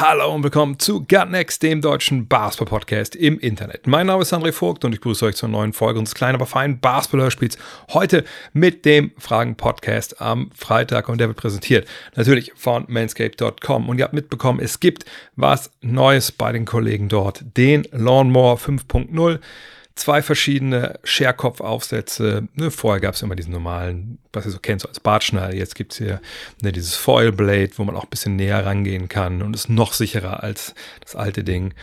Hallo und willkommen zu Gut Next, dem deutschen Basketball-Podcast im Internet. Mein Name ist André Vogt und ich grüße euch zur neuen Folge unseres kleinen, aber feinen Basketball-Hörspiels. Heute mit dem Fragen-Podcast am Freitag und der wird präsentiert natürlich von manscape.com. Und ihr habt mitbekommen, es gibt was Neues bei den Kollegen dort. Den Lawnmower 5.0 zwei verschiedene Scherkopf-Aufsätze. Ne, vorher gab es immer diesen normalen, was ihr so kennt, so als Bartschneider. Jetzt gibt es hier ne, dieses Foil Blade, wo man auch ein bisschen näher rangehen kann und ist noch sicherer als das alte Ding.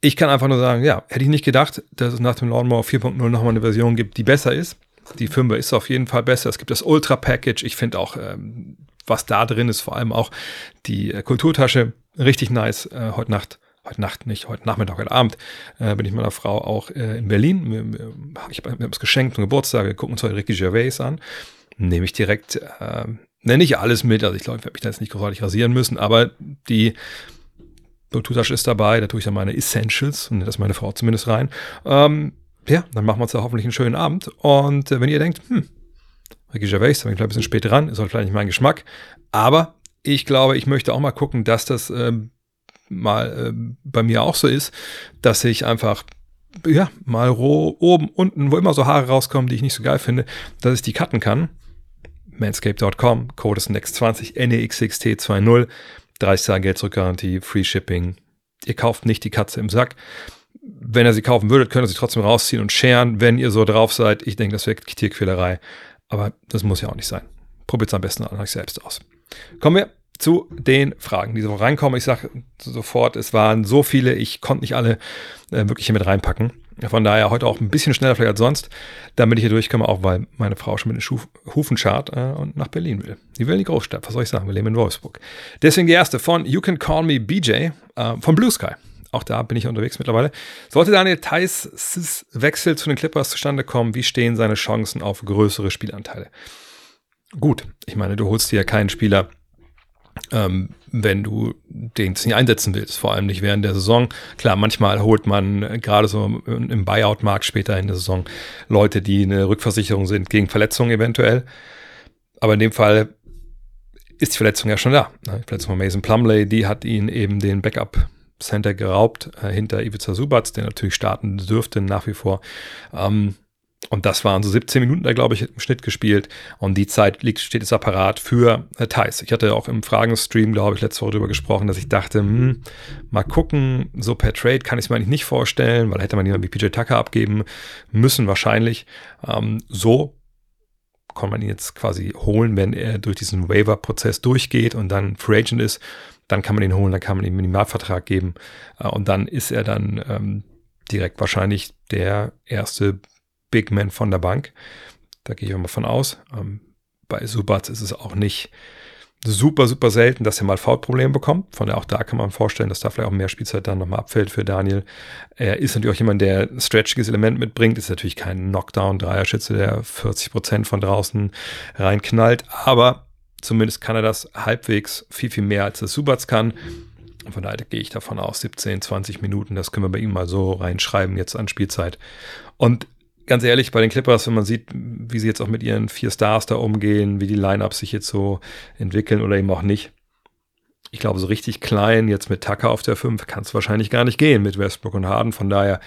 Ich kann einfach nur sagen, ja, hätte ich nicht gedacht, dass es nach dem Lawnmower 4.0 nochmal eine Version gibt, die besser ist. Die 5 ist auf jeden Fall besser. Es gibt das Ultra Package. Ich finde auch, ähm, was da drin ist, vor allem auch die äh, Kulturtasche, richtig nice. Äh, heute Nacht heute Nacht nicht, heute Nachmittag, heute Abend, äh, bin ich mit meiner Frau auch äh, in Berlin. Ich habe das geschenkt zum Geburtstag, wir gucken uns heute Ricky Gervais an. Nehme ich direkt, äh, nenne ich alles mit, also ich glaube, ich werde mich da jetzt nicht großartig rasieren müssen, aber die Bluetooth-Tasche ist dabei, da tue ich dann meine Essentials und das meine Frau zumindest rein. Ähm, ja, dann machen wir uns da hoffentlich einen schönen Abend. Und äh, wenn ihr denkt, hm, Ricky Gervais, da bin ich ein bisschen spät dran, ist halt vielleicht nicht mein Geschmack, aber ich glaube, ich möchte auch mal gucken, dass das ähm, mal äh, bei mir auch so ist, dass ich einfach ja, mal roh, oben, unten, wo immer so Haare rauskommen, die ich nicht so geil finde, dass ich die cutten kann. Manscape.com, Code ist NEXT20, NEXXT20, 30 Tage Geld zurückgarantie, Free Shipping. Ihr kauft nicht die Katze im Sack. Wenn ihr sie kaufen würdet, könnt ihr sie trotzdem rausziehen und scheren, wenn ihr so drauf seid. Ich denke, das wäre Tierquälerei. Aber das muss ja auch nicht sein. Probiert es am besten an euch selbst aus. Kommen wir zu den Fragen, die so reinkommen. Ich sage sofort, es waren so viele, ich konnte nicht alle äh, wirklich hier mit reinpacken. Von daher heute auch ein bisschen schneller vielleicht als sonst, damit ich hier durchkomme, auch weil meine Frau schon mit den Schuf Hufen schart äh, und nach Berlin will. Die will in die Großstadt, was soll ich sagen, wir leben in Wolfsburg. Deswegen die erste von You Can Call Me BJ äh, von Blue Sky. Auch da bin ich unterwegs mittlerweile. Sollte Daniel Theiss Wechsel zu den Clippers zustande kommen, wie stehen seine Chancen auf größere Spielanteile? Gut, ich meine, du holst dir ja keinen Spieler, ähm, wenn du den nicht einsetzen willst, vor allem nicht während der Saison. Klar, manchmal holt man äh, gerade so im Buyout-Markt später in der Saison Leute, die eine Rückversicherung sind gegen Verletzungen eventuell. Aber in dem Fall ist die Verletzung ja schon da. Ne? Die Verletzung von Mason Plumley, die hat ihn eben den Backup Center geraubt äh, hinter Ivica Subac, der natürlich starten dürfte nach wie vor. Ähm, und das waren so 17 Minuten da, glaube ich, im Schnitt gespielt. Und die Zeit liegt, steht jetzt apparat für äh, Thais. Ich hatte auch im Fragenstream, glaube ich, letzte Woche darüber gesprochen, dass ich dachte, hm, mal gucken, so per Trade kann ich es mir eigentlich nicht vorstellen, weil hätte man jemanden wie PJ Tucker abgeben müssen, wahrscheinlich. Ähm, so kann man ihn jetzt quasi holen, wenn er durch diesen Waiver-Prozess durchgeht und dann Free Agent ist. Dann kann man ihn holen, dann kann man ihm einen Minimalvertrag geben. Äh, und dann ist er dann ähm, direkt wahrscheinlich der erste Big Man von der Bank. Da gehe ich mal von aus. Ähm, bei Subat ist es auch nicht super, super selten, dass er mal Foulprobleme bekommt. Von daher auch da kann man vorstellen, dass da vielleicht auch mehr Spielzeit dann nochmal abfällt für Daniel. Er ist natürlich auch jemand, der stretchiges Element mitbringt. Ist natürlich kein Knockdown-Dreierschütze, der 40 Prozent von draußen reinknallt. Aber zumindest kann er das halbwegs viel, viel mehr als das Subats kann. Von daher gehe ich davon aus, 17, 20 Minuten, das können wir bei ihm mal so reinschreiben jetzt an Spielzeit. Und ganz ehrlich, bei den Clippers, wenn man sieht, wie sie jetzt auch mit ihren vier Stars da umgehen, wie die Lineups sich jetzt so entwickeln oder eben auch nicht. Ich glaube, so richtig klein jetzt mit Tucker auf der 5 kann es wahrscheinlich gar nicht gehen mit Westbrook und Harden. Von daher,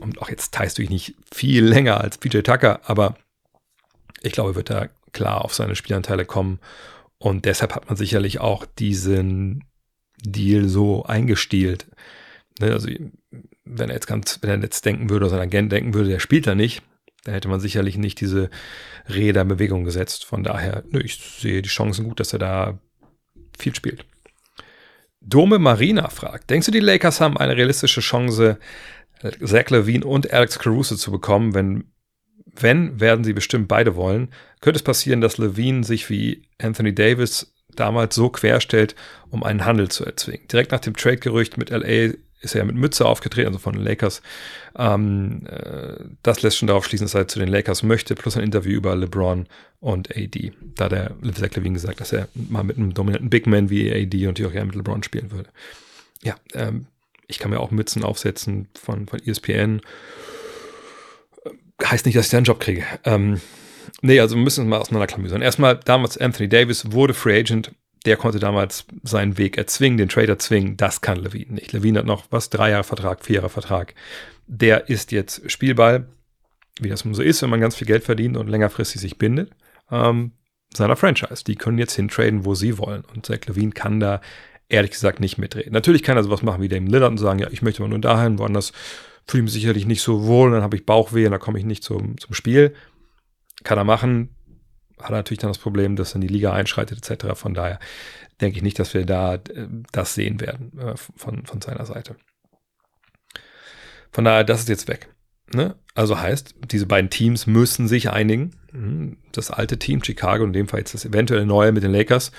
und auch jetzt teilst du dich nicht viel länger als PJ Tucker, aber ich glaube, wird er klar auf seine Spielanteile kommen. Und deshalb hat man sicherlich auch diesen Deal so eingestielt. Ne, also wenn er jetzt ganz, wenn er jetzt denken würde, oder sein Agent denken würde, der spielt da nicht, dann hätte man sicherlich nicht diese Räder in Bewegung gesetzt. Von daher, nö, ich sehe die Chancen gut, dass er da viel spielt. Dome Marina fragt, denkst du, die Lakers haben eine realistische Chance, Zach Levine und Alex Caruso zu bekommen? Wenn, wenn, werden sie bestimmt beide wollen. Könnte es passieren, dass Levine sich wie Anthony Davis damals so querstellt, um einen Handel zu erzwingen? Direkt nach dem Trade-Gerücht mit LA ist er ja mit Mütze aufgetreten, also von den Lakers. Ähm, äh, das lässt schon darauf schließen, dass er zu den Lakers möchte, plus ein Interview über LeBron und AD. Da hat der Zach Levine gesagt, dass er mal mit einem dominanten Big Man wie AD und auch gerne mit LeBron spielen würde. Ja, ähm, ich kann mir auch Mützen aufsetzen von, von ESPN. Heißt nicht, dass ich da einen Job kriege. Ähm, nee, also wir müssen es mal auseinanderklamüsern. Erstmal, damals Anthony Davis wurde Free Agent. Der konnte damals seinen Weg erzwingen, den Trader zwingen. Das kann Levine nicht. Levine hat noch was, drei Jahre Vertrag, vier Jahre Vertrag. Der ist jetzt Spielball, wie das so ist, wenn man ganz viel Geld verdient und längerfristig sich bindet, ähm, seiner Franchise. Die können jetzt hintraden, wo sie wollen. Und Zach Levine kann da ehrlich gesagt nicht mitreden. Natürlich kann er sowas machen wie Dame Lillard und sagen, ja, ich möchte mal nur dahin, woanders fühle ich mich sicherlich nicht so wohl, dann habe ich Bauchweh und dann komme ich nicht zum, zum Spiel. Kann er machen. Hat natürlich dann das Problem, dass dann die Liga einschreitet etc. Von daher denke ich nicht, dass wir da äh, das sehen werden äh, von, von seiner Seite. Von daher, das ist jetzt weg. Ne? Also heißt, diese beiden Teams müssen sich einigen. Hm, das alte Team Chicago, in dem Fall jetzt das eventuelle neue mit den Lakers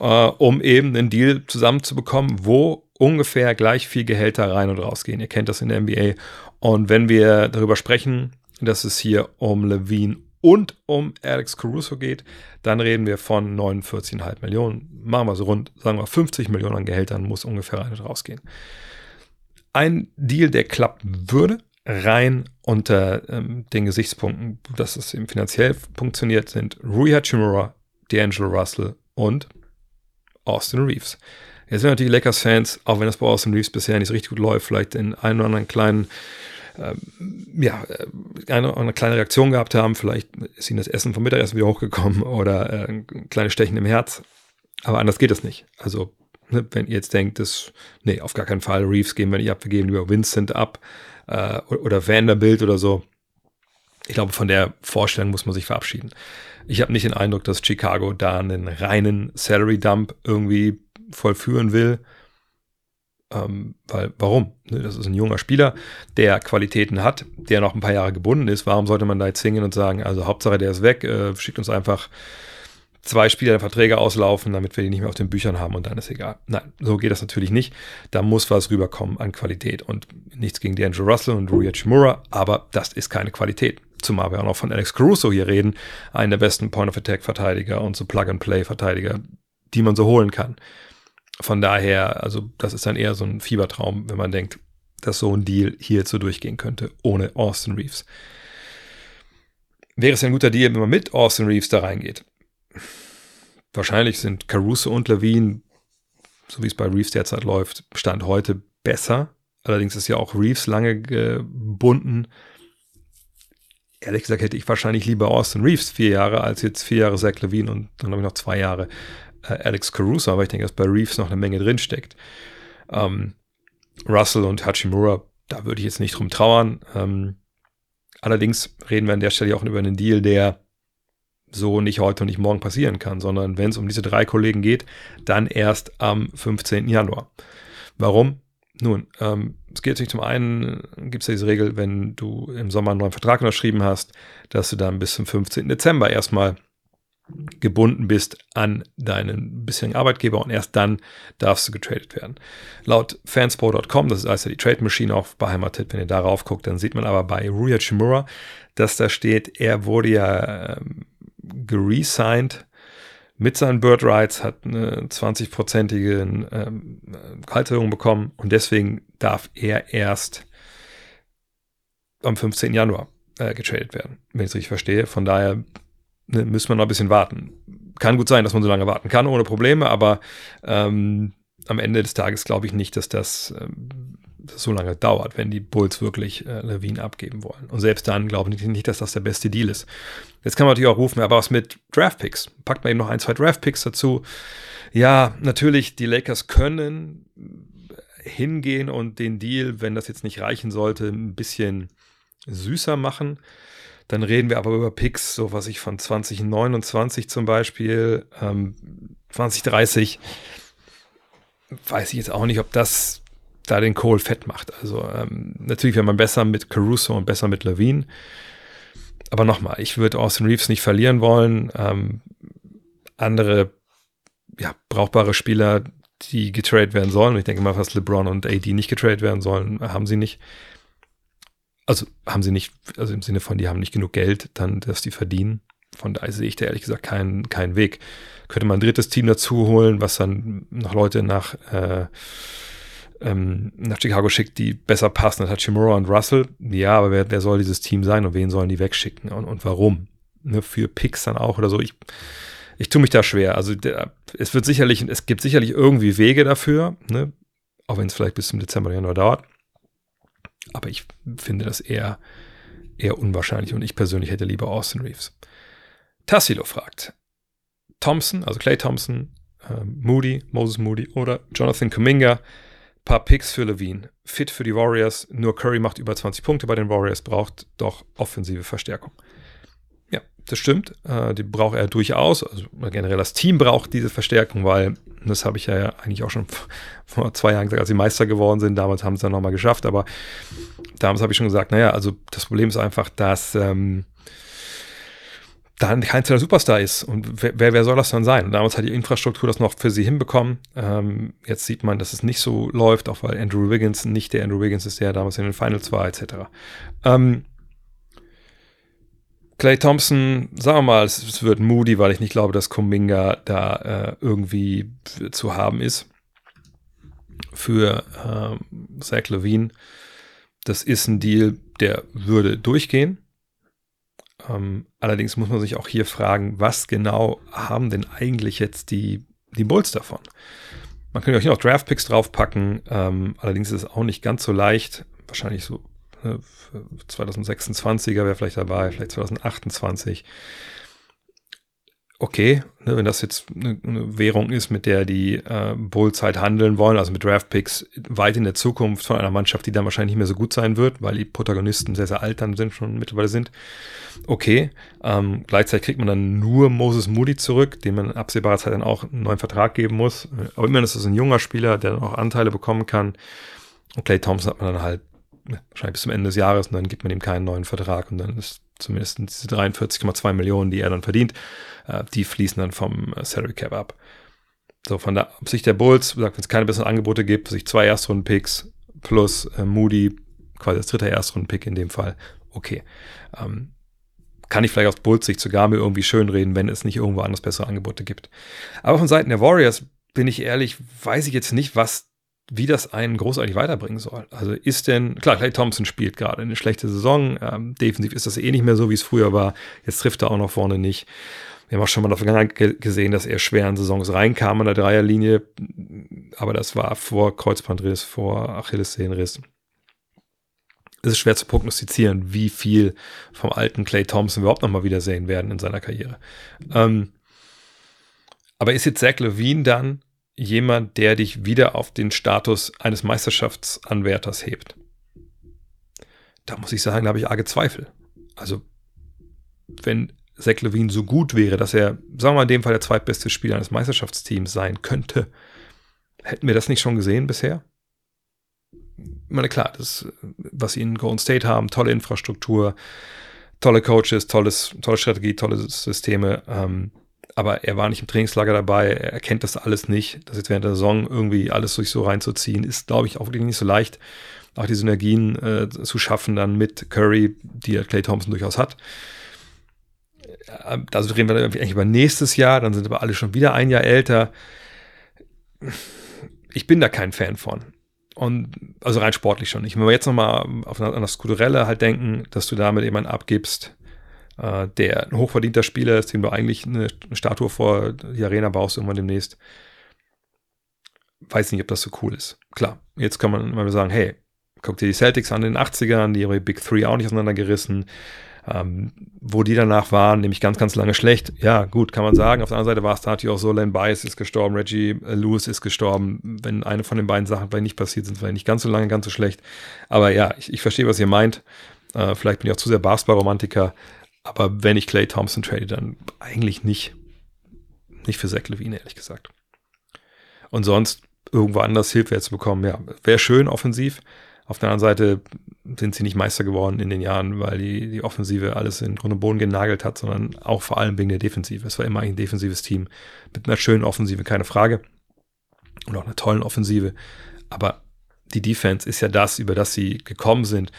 äh, um eben einen Deal zusammenzubekommen, wo ungefähr gleich viel Gehälter rein und rausgehen. Ihr kennt das in der NBA. Und wenn wir darüber sprechen, dass es hier um Levine und um Alex Caruso geht, dann reden wir von 49,5 Millionen. Machen wir so rund, sagen wir 50 Millionen an Gehältern muss ungefähr und rausgehen. Ein Deal, der klappen würde, rein unter ähm, den Gesichtspunkten, dass es eben finanziell funktioniert, sind Rui Hachimura, D'Angelo Russell und Austin Reeves. Jetzt sind natürlich Lakers-Fans, auch wenn das bei Austin Reeves bisher nicht so richtig gut läuft, vielleicht in einen oder anderen kleinen, ja, äh, eine andere kleine Reaktion gehabt haben. Vielleicht ist ihnen das Essen vom Mittagessen wieder hochgekommen oder äh, ein kleines Stechen im Herz. Aber anders geht es nicht. Also, ne, wenn ihr jetzt denkt, dass, nee, auf gar keinen Fall, Reeves geben wir nicht ab, wir geben lieber Vincent ab äh, oder Vanderbilt oder so. Ich glaube, von der Vorstellung muss man sich verabschieden. Ich habe nicht den Eindruck, dass Chicago da einen reinen Salary Dump irgendwie vollführen will. Ähm, weil, warum? Ne, das ist ein junger Spieler, der Qualitäten hat, der noch ein paar Jahre gebunden ist. Warum sollte man da jetzt hingehen und sagen, also Hauptsache der ist weg, äh, schickt uns einfach zwei Spieler der Verträge auslaufen, damit wir die nicht mehr auf den Büchern haben und dann ist egal. Nein, so geht das natürlich nicht. Da muss was rüberkommen an Qualität und nichts gegen D'Angelo Russell und Rui Chimura, aber das ist keine Qualität. Zumal wir auch noch von Alex Caruso hier reden, einen der besten Point-of-Attack-Verteidiger und so Plug-and-Play-Verteidiger, die man so holen kann. Von daher, also das ist dann eher so ein Fiebertraum, wenn man denkt, dass so ein Deal hier so durchgehen könnte, ohne Austin Reeves. Wäre es ein guter Deal, wenn man mit Austin Reeves da reingeht? Wahrscheinlich sind Caruso und Levine, so wie es bei Reeves derzeit läuft, Stand heute besser. Allerdings ist ja auch Reeves lange gebunden ehrlich gesagt hätte ich wahrscheinlich lieber Austin Reeves vier Jahre als jetzt vier Jahre Zach Levine und dann habe ich noch zwei Jahre äh, Alex Caruso, aber ich denke, dass bei Reeves noch eine Menge drinsteckt. Ähm, Russell und Hachimura, da würde ich jetzt nicht drum trauern. Ähm, allerdings reden wir an der Stelle auch über einen Deal, der so nicht heute und nicht morgen passieren kann, sondern wenn es um diese drei Kollegen geht, dann erst am 15. Januar. Warum? Nun, ähm, es geht natürlich zum einen, gibt es ja diese Regel, wenn du im Sommer einen neuen Vertrag unterschrieben hast, dass du dann bis zum 15. Dezember erstmal gebunden bist an deinen bisherigen Arbeitgeber und erst dann darfst du getradet werden. Laut fansport.com, das ist also die Trade Machine auch beheimatet, wenn ihr darauf guckt, dann sieht man aber bei Rui Chimura, dass da steht, er wurde ja ähm, geresigned mit seinen Bird Rights, hat eine 20-prozentige ähm, Gehaltserhöhung bekommen und deswegen darf er erst am 15. Januar äh, getradet werden, wenn ich es richtig verstehe. Von daher ne, müssen wir noch ein bisschen warten. Kann gut sein, dass man so lange warten kann, ohne Probleme, aber ähm, am Ende des Tages glaube ich nicht, dass das ähm, das so lange dauert, wenn die Bulls wirklich äh, Levine abgeben wollen. Und selbst dann glaube ich nicht, dass das der beste Deal ist. Jetzt kann man natürlich auch rufen, aber was mit Draftpicks? Packt man eben noch ein, zwei Draftpicks dazu. Ja, natürlich, die Lakers können hingehen und den Deal, wenn das jetzt nicht reichen sollte, ein bisschen süßer machen. Dann reden wir aber über Picks, so was ich von 2029 zum Beispiel, ähm, 2030. Weiß ich jetzt auch nicht, ob das da den Kohl fett macht. Also ähm, natürlich wäre man besser mit Caruso und besser mit Levine. Aber nochmal, ich würde Austin Reeves nicht verlieren wollen. Ähm, andere ja, brauchbare Spieler, die getradet werden sollen. Ich denke mal, fast LeBron und AD nicht getradet werden sollen, haben sie nicht. Also haben sie nicht, also im Sinne von, die haben nicht genug Geld, dann, dass die verdienen. Von daher sehe ich da ehrlich gesagt keinen, keinen Weg. Könnte man ein drittes Team dazu holen, was dann noch Leute nach, äh, ähm, nach Chicago schickt, die besser passen. Das hat Shimura und Russell. Ja, aber wer, wer soll dieses Team sein und wen sollen die wegschicken und, und warum? Ne, für Picks dann auch oder so. Ich, ich tue mich da schwer. Also der, es wird sicherlich, es gibt sicherlich irgendwie Wege dafür, ne? auch wenn es vielleicht bis zum Dezember, Januar dauert. Aber ich finde das eher, eher unwahrscheinlich und ich persönlich hätte lieber Austin Reeves. Tassilo fragt, Thompson, also Clay Thompson, äh, Moody, Moses Moody oder Jonathan Kuminga, paar Picks für Levine, fit für die Warriors, nur Curry macht über 20 Punkte bei den Warriors, braucht doch offensive Verstärkung das stimmt. Äh, die braucht er durchaus. Also generell das Team braucht diese Verstärkung, weil das habe ich ja eigentlich auch schon vor zwei Jahren gesagt, als sie Meister geworden sind. Damals haben sie es dann nochmal geschafft. Aber damals habe ich schon gesagt, naja, also das Problem ist einfach, dass ähm, da kein Superstar ist. Und wer, wer, soll das dann sein? Und damals hat die Infrastruktur das noch für sie hinbekommen. Ähm, jetzt sieht man, dass es nicht so läuft, auch weil Andrew Wiggins nicht der Andrew Wiggins ist, der damals in den Finals war, etc. Ähm, Clay Thompson, sagen wir mal, es, wird moody, weil ich nicht glaube, dass Kuminga da äh, irgendwie zu haben ist. Für äh, Zach Levine. Das ist ein Deal, der würde durchgehen. Ähm, allerdings muss man sich auch hier fragen, was genau haben denn eigentlich jetzt die, die Bulls davon? Man könnte auch hier noch Draftpicks draufpacken. Ähm, allerdings ist es auch nicht ganz so leicht. Wahrscheinlich so 2026er wäre vielleicht dabei, vielleicht 2028. Okay, ne, wenn das jetzt eine, eine, Währung ist, mit der die äh, Bulls halt handeln wollen, also mit Draftpicks weit in der Zukunft von einer Mannschaft, die dann wahrscheinlich nicht mehr so gut sein wird, weil die Protagonisten sehr, sehr alt dann sind, schon mittlerweile sind. Okay, ähm, gleichzeitig kriegt man dann nur Moses Moody zurück, dem man in absehbarer Zeit dann auch einen neuen Vertrag geben muss. Aber immerhin ist es ein junger Spieler, der dann auch Anteile bekommen kann. Und Clay Thompson hat man dann halt wahrscheinlich bis zum Ende des Jahres und dann gibt man ihm keinen neuen Vertrag und dann ist zumindest diese 43,2 Millionen, die er dann verdient, äh, die fließen dann vom äh, Salary Cap ab. So, von der Sicht der Bulls, wenn es keine besseren Angebote gibt, sich zwei Erstrunden-Picks plus äh, Moody, quasi das dritte Erstrunden-Pick in dem Fall, okay. Ähm, kann ich vielleicht aus Bulls Sicht sogar mir irgendwie schönreden, wenn es nicht irgendwo anders bessere Angebote gibt. Aber von Seiten der Warriors, bin ich ehrlich, weiß ich jetzt nicht, was wie das einen großartig weiterbringen soll. Also ist denn, klar, Clay Thompson spielt gerade eine schlechte Saison, ähm, defensiv ist das eh nicht mehr so, wie es früher war, jetzt trifft er auch noch vorne nicht. Wir haben auch schon mal in der Vergangenheit gesehen, dass er schwer in Saisons reinkam an der Dreierlinie, aber das war vor Kreuzbandriss, vor Achillessehnenriss. Es ist schwer zu prognostizieren, wie viel vom alten Clay Thompson überhaupt noch mal wiedersehen werden in seiner Karriere. Ähm, aber ist jetzt Zach Levine dann jemand, der dich wieder auf den Status eines Meisterschaftsanwärters hebt? Da muss ich sagen, da habe ich arge Zweifel. Also, wenn Zach Levine so gut wäre, dass er, sagen wir mal in dem Fall der zweitbeste Spieler eines Meisterschaftsteams sein könnte, hätten wir das nicht schon gesehen bisher? Ich meine, klar, das, was sie in Golden State haben, tolle Infrastruktur, tolle Coaches, tolles, tolle Strategie, tolle Systeme. Ähm, aber er war nicht im Trainingslager dabei, er kennt das alles nicht. Das jetzt während der Saison irgendwie alles durch so reinzuziehen, ist, glaube ich, auch nicht so leicht, auch die Synergien äh, zu schaffen dann mit Curry, die ja Clay Thompson durchaus hat. Also reden wir eigentlich über nächstes Jahr, dann sind aber alle schon wieder ein Jahr älter. Ich bin da kein Fan von. Und also rein sportlich schon nicht. Wenn wir jetzt nochmal an das Kulturelle halt denken, dass du damit jemanden abgibst, äh, der ein hochverdienter Spieler ist, dem du eigentlich eine, Statue vor die Arena baust irgendwann demnächst. Weiß nicht, ob das so cool ist. Klar, jetzt kann man mal sagen, hey, guck dir die Celtics an in den 80ern, die ihre Big Three auch nicht auseinandergerissen. Ähm, wo die danach waren, nämlich ganz, ganz lange schlecht. Ja, gut, kann man sagen. Auf der anderen Seite war es natürlich auch so, Len Bias ist gestorben, Reggie Lewis ist gestorben. Wenn eine von den beiden Sachen vielleicht nicht passiert sind, vielleicht nicht ganz so lange, ganz so schlecht. Aber ja, ich, ich verstehe, was ihr meint. Äh, vielleicht bin ich auch zu sehr Basketball-Romantiker. Aber wenn ich Clay Thompson trade, dann eigentlich nicht. Nicht für Zach Levine, ehrlich gesagt. Und sonst irgendwo anders Hilfe zu bekommen, ja, wäre schön offensiv. Auf der anderen Seite sind sie nicht Meister geworden in den Jahren, weil die, die Offensive alles in Grund und Boden genagelt hat, sondern auch vor allem wegen der Defensive. Es war immer ein defensives Team mit einer schönen Offensive, keine Frage. und auch einer tollen Offensive. Aber die Defense ist ja das, über das sie gekommen sind.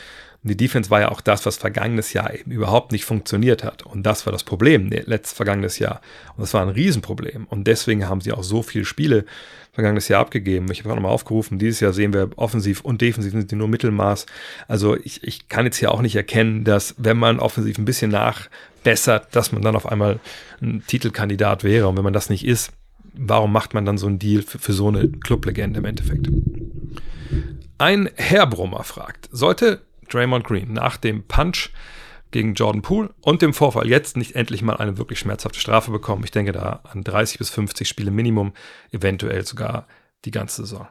Und die Defense war ja auch das, was vergangenes Jahr eben überhaupt nicht funktioniert hat. Und das war das Problem letztes vergangenes Jahr. Und das war ein Riesenproblem. Und deswegen haben sie auch so viele Spiele vergangenes Jahr abgegeben. Ich habe auch nochmal aufgerufen, dieses Jahr sehen wir offensiv und defensiv sind die nur Mittelmaß. Also ich, ich kann jetzt hier auch nicht erkennen, dass wenn man offensiv ein bisschen nachbessert, dass man dann auf einmal ein Titelkandidat wäre. Und wenn man das nicht ist, warum macht man dann so einen Deal für, für so eine Clublegende im Endeffekt? Ein Herbrummer fragt, sollte Draymond Green nach dem Punch gegen Jordan Poole und dem Vorfall jetzt nicht endlich mal eine wirklich schmerzhafte Strafe bekommen. Ich denke da an 30 bis 50 Spiele Minimum, eventuell sogar die ganze Saison.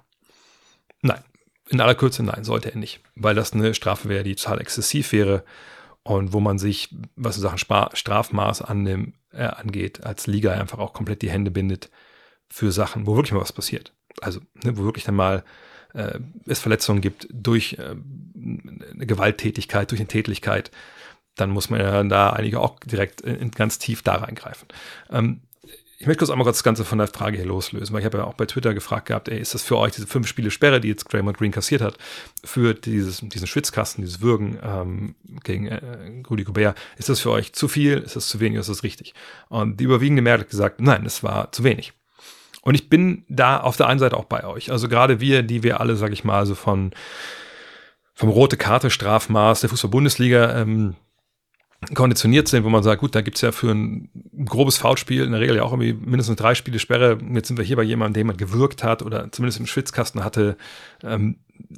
Nein, in aller Kürze nein, sollte er nicht, weil das eine Strafe wäre, die total exzessiv wäre und wo man sich, was in Sachen Strafmaß annimmt, äh, angeht, als Liga einfach auch komplett die Hände bindet für Sachen, wo wirklich mal was passiert. Also, ne, wo wirklich dann mal äh, es Verletzungen gibt durch äh, eine Gewalttätigkeit, durch eine Tätigkeit dann muss man ja da einige auch direkt in, ganz tief da reingreifen. Ähm, ich möchte kurz einmal kurz das Ganze von der Frage hier loslösen, weil ich habe ja auch bei Twitter gefragt gehabt, ey, ist das für euch diese fünf Spiele Sperre, die jetzt Draymond Green kassiert hat, für dieses, diesen Schwitzkasten, dieses Würgen ähm, gegen äh, Rudy Gobert, ist das für euch zu viel, ist das zu wenig, ist das richtig? Und die überwiegende Mehrheit hat gesagt, nein, es war zu wenig. Und ich bin da auf der einen Seite auch bei euch. Also gerade wir, die wir alle, sag ich mal, so von vom rote Karte Strafmaß der Fußball-Bundesliga ähm, konditioniert sind, wo man sagt, gut, da gibt's ja für ein grobes Foulspiel in der Regel ja auch irgendwie mindestens drei Spiele Sperre. Jetzt sind wir hier bei jemandem, dem man gewirkt hat oder zumindest im Schwitzkasten hatte. Ähm,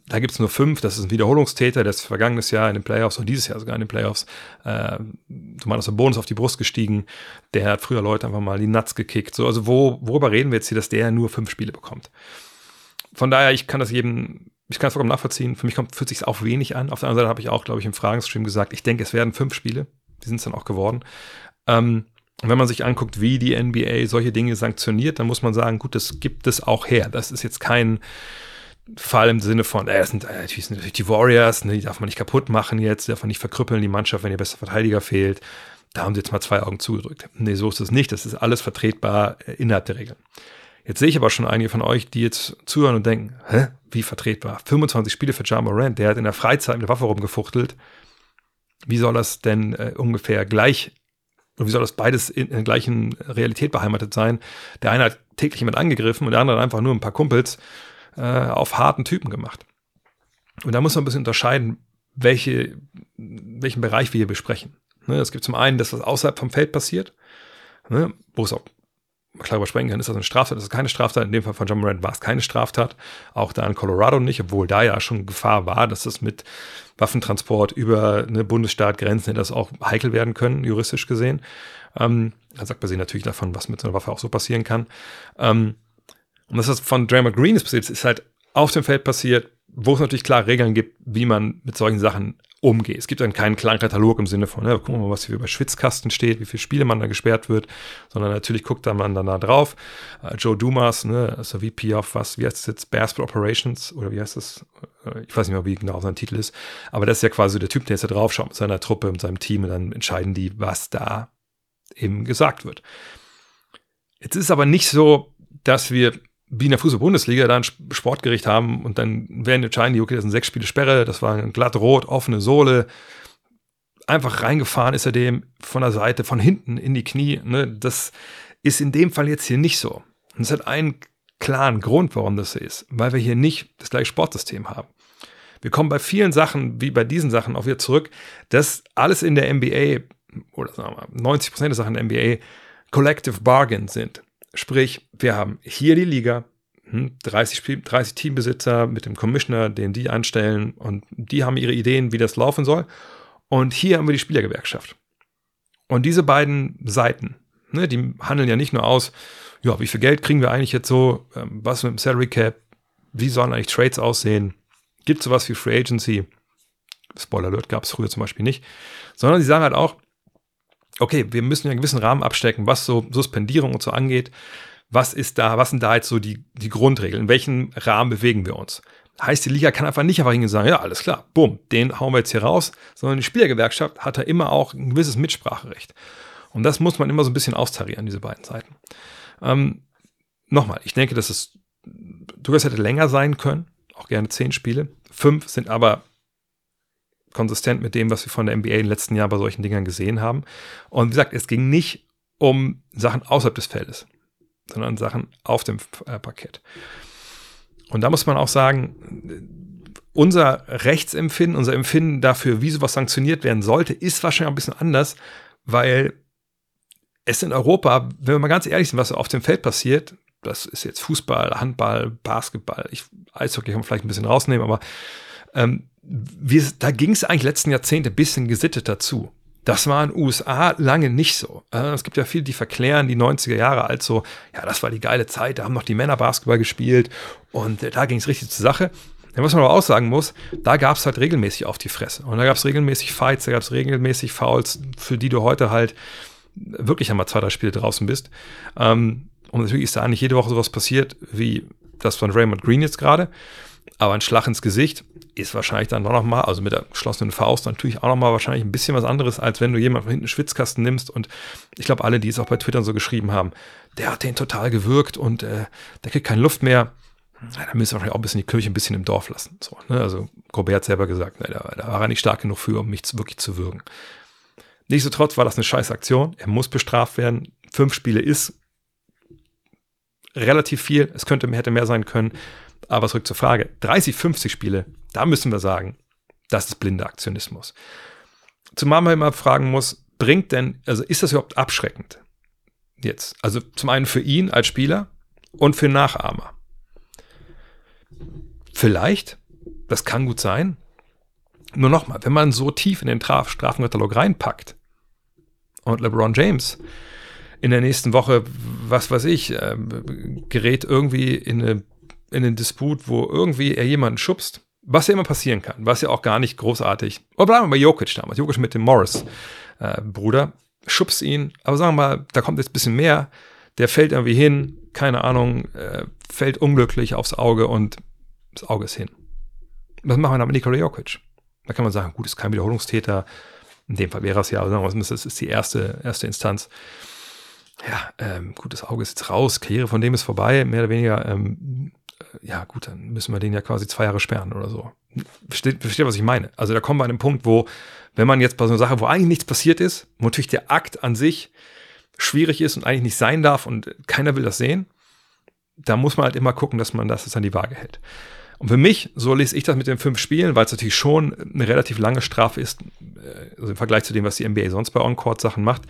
da gibt's nur fünf. Das ist ein Wiederholungstäter, der ist vergangenes Jahr in den Playoffs und dieses Jahr sogar in den Playoffs äh, zumal aus dem Bonus auf die Brust gestiegen. Der hat früher Leute einfach mal die Nuts gekickt. So, also wo, worüber reden wir jetzt hier, dass der nur fünf Spiele bekommt? Von daher, ich kann das jedem ich kann es vollkommen nachvollziehen. Für mich kommt, fühlt sich auch wenig an. Auf der anderen Seite habe ich auch, glaube ich, im Fragenstream gesagt, ich denke, es werden fünf Spiele. Die sind es dann auch geworden. Ähm, wenn man sich anguckt, wie die NBA solche Dinge sanktioniert, dann muss man sagen, gut, das gibt es auch her. Das ist jetzt kein Fall im Sinne von, äh, das sind natürlich, sind natürlich die Warriors, ne, die darf man nicht kaputt machen jetzt, darf man nicht verkrüppeln, die Mannschaft, wenn ihr bester Verteidiger fehlt. Da haben sie jetzt mal zwei Augen zugedrückt. Nee, so ist es nicht. Das ist alles vertretbar äh, innerhalb der Regeln. Jetzt sehe ich aber schon einige von euch, die jetzt zuhören und denken, hä, wie vertretbar? 25 Spiele für John Morant, der hat in der Freizeit mit der Waffe rumgefuchtelt. Wie soll das denn äh, ungefähr gleich, und wie soll das beides in, in der gleichen Realität beheimatet sein? Der eine hat täglich jemand angegriffen und der andere hat einfach nur ein paar Kumpels äh, auf harten Typen gemacht. Und da muss man ein bisschen unterscheiden, welche, welchen Bereich wir hier besprechen. Ne, es gibt zum einen das, was außerhalb vom Feld passiert, ne, wo es auch klar überspringen kann, ist das eine Straftat, ist das keine Straftat. In dem Fall von John Morant war es keine Straftat. Auch da in Colorado nicht, obwohl da ja schon Gefahr war, dass es mit Waffentransport über eine Bundesstaatgrenze das auch heikel werden können, juristisch gesehen. Ähm, da sagt man sich natürlich davon, was mit so einer Waffe auch so passieren kann. Ähm, und das, was von Draymond Green ist passiert, ist halt auf dem Feld passiert, wo es natürlich klar Regeln gibt, wie man mit solchen Sachen umgehe. Es gibt dann keinen klaren Katalog im Sinne von, ja, gucken wir mal, was hier über Schwitzkasten steht, wie viele Spiele man da gesperrt wird, sondern natürlich guckt da man dann da drauf. Uh, Joe Dumas, ne, also VP of was, wie heißt das jetzt, Basketball Operations oder wie heißt das? Äh, ich weiß nicht mehr, wie genau sein Titel ist, aber das ist ja quasi der Typ, der jetzt da drauf schaut mit seiner Truppe, mit seinem Team und dann entscheiden die, was da eben gesagt wird. Jetzt ist aber nicht so, dass wir wie in der Fußball-Bundesliga da ein Sportgericht haben und dann werden entscheiden okay, das sind sechs Spiele Sperre, das war ein glatt rot, offene Sohle. Einfach reingefahren ist er dem von der Seite, von hinten in die Knie. Ne? Das ist in dem Fall jetzt hier nicht so. Und es hat einen klaren Grund, warum das so ist, weil wir hier nicht das gleiche Sportsystem haben. Wir kommen bei vielen Sachen, wie bei diesen Sachen, auch wieder zurück, dass alles in der NBA, oder sagen wir mal, 90 Prozent der Sachen in der NBA, Collective Bargain sind. Sprich, wir haben hier die Liga, 30, hm, 30 Teambesitzer mit dem Commissioner, den die anstellen und die haben ihre Ideen, wie das laufen soll. Und hier haben wir die Spielergewerkschaft. Und diese beiden Seiten, ne, die handeln ja nicht nur aus, ja, wie viel Geld kriegen wir eigentlich jetzt so, ähm, was mit dem Salary Cap, wie sollen eigentlich Trades aussehen, gibt es sowas wie Free Agency, Spoiler Alert gab es früher zum Beispiel nicht, sondern sie sagen halt auch, okay, wir müssen ja einen gewissen Rahmen abstecken, was so Suspendierung und so angeht. Was ist da, was sind da jetzt so die, die Grundregeln? In welchem Rahmen bewegen wir uns? Heißt, die Liga kann einfach nicht einfach hingehen und sagen, ja, alles klar, bumm, den hauen wir jetzt hier raus, sondern die Spielergewerkschaft hat da immer auch ein gewisses Mitspracherecht. Und das muss man immer so ein bisschen austarieren, diese beiden Seiten. Ähm, Nochmal, ich denke, dass es durchaus hätte länger sein können, auch gerne zehn Spiele. Fünf sind aber konsistent mit dem, was wir von der NBA den letzten Jahren bei solchen Dingern gesehen haben. Und wie gesagt, es ging nicht um Sachen außerhalb des Feldes, sondern Sachen auf dem äh, Parkett. Und da muss man auch sagen, unser Rechtsempfinden, unser Empfinden dafür, wie sowas sanktioniert werden sollte, ist wahrscheinlich ein bisschen anders, weil es in Europa, wenn wir mal ganz ehrlich sind, was auf dem Feld passiert, das ist jetzt Fußball, Handball, Basketball, ich Eishockey kann man vielleicht ein bisschen rausnehmen, aber ähm, wir, da ging es eigentlich letzten Jahrzehnte ein bisschen gesitteter zu. Das war in den USA lange nicht so. Äh, es gibt ja viele, die verklären die 90er Jahre als so, ja, das war die geile Zeit, da haben noch die Männer Basketball gespielt und äh, da ging es richtig zur Sache. Was man aber auch sagen muss, da gab es halt regelmäßig auf die Fresse. Und da gab es regelmäßig Fights, da gab es regelmäßig Fouls, für die du heute halt wirklich einmal zwei, drei Spiele draußen bist. Ähm, und natürlich ist da nicht jede Woche sowas passiert, wie das von Raymond Green jetzt gerade. Aber ein Schlag ins Gesicht ist wahrscheinlich dann noch mal, also mit der geschlossenen Faust natürlich auch noch mal wahrscheinlich ein bisschen was anderes, als wenn du jemanden von hinten einen Schwitzkasten nimmst. Und ich glaube, alle, die es auch bei Twitter so geschrieben haben, der hat den total gewürgt und äh, der kriegt keine Luft mehr. Ja, da müssen wir wahrscheinlich auch ein bisschen die Kirche ein bisschen im Dorf lassen. So, ne? Also Gobert hat selber gesagt, ne, da, da, war er nicht stark genug für, um mich zu, wirklich zu würgen. Nichtsdestotrotz war das eine scheiß Aktion. Er muss bestraft werden. Fünf Spiele ist relativ viel. Es könnte, hätte mehr sein können. Aber zurück zur Frage. 30, 50 Spiele, da müssen wir sagen, das ist blinder Aktionismus. Zumal man immer fragen muss, bringt denn, also ist das überhaupt abschreckend? Jetzt. Also zum einen für ihn als Spieler und für Nachahmer. Vielleicht, das kann gut sein. Nur nochmal, wenn man so tief in den Strafenkatalog reinpackt und LeBron James in der nächsten Woche, was weiß ich, äh, gerät irgendwie in, eine, in einen Disput, wo irgendwie er jemanden schubst, was ja immer passieren kann, was ja auch gar nicht großartig, oder bleiben wir bei Jokic damals, Jokic mit dem Morris-Bruder, äh, schubst ihn, aber sagen wir mal, da kommt jetzt ein bisschen mehr, der fällt irgendwie hin, keine Ahnung, äh, fällt unglücklich aufs Auge und das Auge ist hin. Was machen wir dann mit Nikola Jokic? Da kann man sagen, gut, ist kein Wiederholungstäter, in dem Fall wäre es ja, aber das ist die erste, erste Instanz. Ja, ähm, gut, das Auge ist jetzt raus, Karriere von dem ist vorbei, mehr oder weniger, ähm, äh, ja gut, dann müssen wir den ja quasi zwei Jahre sperren oder so. Versteht, versteht, was ich meine? Also da kommen wir an den Punkt, wo, wenn man jetzt bei so einer Sache, wo eigentlich nichts passiert ist, wo natürlich der Akt an sich schwierig ist und eigentlich nicht sein darf und keiner will das sehen, da muss man halt immer gucken, dass man das an die Waage hält. Und für mich, so lese ich das mit den fünf Spielen, weil es natürlich schon eine relativ lange Strafe ist, äh, also im Vergleich zu dem, was die NBA sonst bei On-Court-Sachen macht,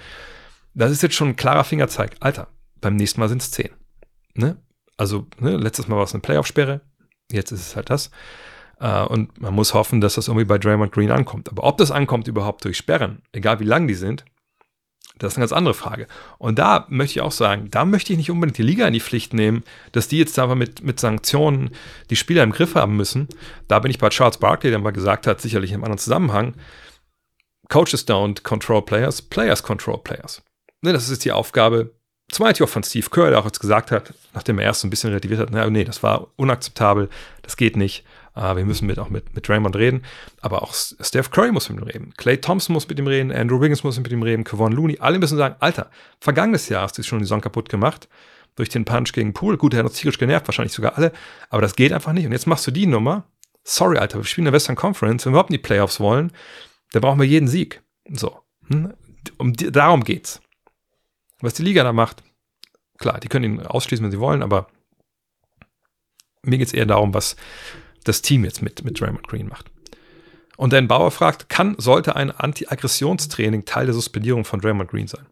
das ist jetzt schon ein klarer Fingerzeig. Alter, beim nächsten Mal sind es zehn. Ne? Also, ne, letztes Mal war es eine Playoff-Sperre, jetzt ist es halt das. Uh, und man muss hoffen, dass das irgendwie bei Draymond Green ankommt. Aber ob das ankommt überhaupt durch Sperren, egal wie lang die sind, das ist eine ganz andere Frage. Und da möchte ich auch sagen, da möchte ich nicht unbedingt die Liga in die Pflicht nehmen, dass die jetzt einfach mit, mit Sanktionen die Spieler im Griff haben müssen. Da bin ich bei Charles Barkley, der mal gesagt hat, sicherlich in einem anderen Zusammenhang, Coaches don't control players, players control players ne, das ist die Aufgabe, zum Beispiel auch von Steve Kerr, der auch jetzt gesagt hat, nachdem er erst so ein bisschen relativiert hat, na, nee, das war unakzeptabel, das geht nicht. Uh, wir müssen mit, auch mit, mit Draymond reden. Aber auch Steph Curry muss mit ihm reden. Clay Thompson muss mit ihm reden. Andrew Wiggins muss mit ihm reden. Kevon Looney. Alle müssen sagen, Alter, vergangenes Jahr hast du schon die Saison kaputt gemacht. Durch den Punch gegen Pool. Gut, er hat uns tierisch genervt, wahrscheinlich sogar alle. Aber das geht einfach nicht. Und jetzt machst du die Nummer. Sorry, Alter, wir spielen in der Western Conference. Wenn wir überhaupt in die Playoffs wollen, dann brauchen wir jeden Sieg. So. Hm? Um, darum geht's. Was die Liga da macht, klar, die können ihn ausschließen, wenn sie wollen, aber mir geht es eher darum, was das Team jetzt mit, mit Draymond Green macht. Und Dan Bauer fragt, kann, sollte ein Anti-Aggressionstraining Teil der Suspendierung von Draymond Green sein?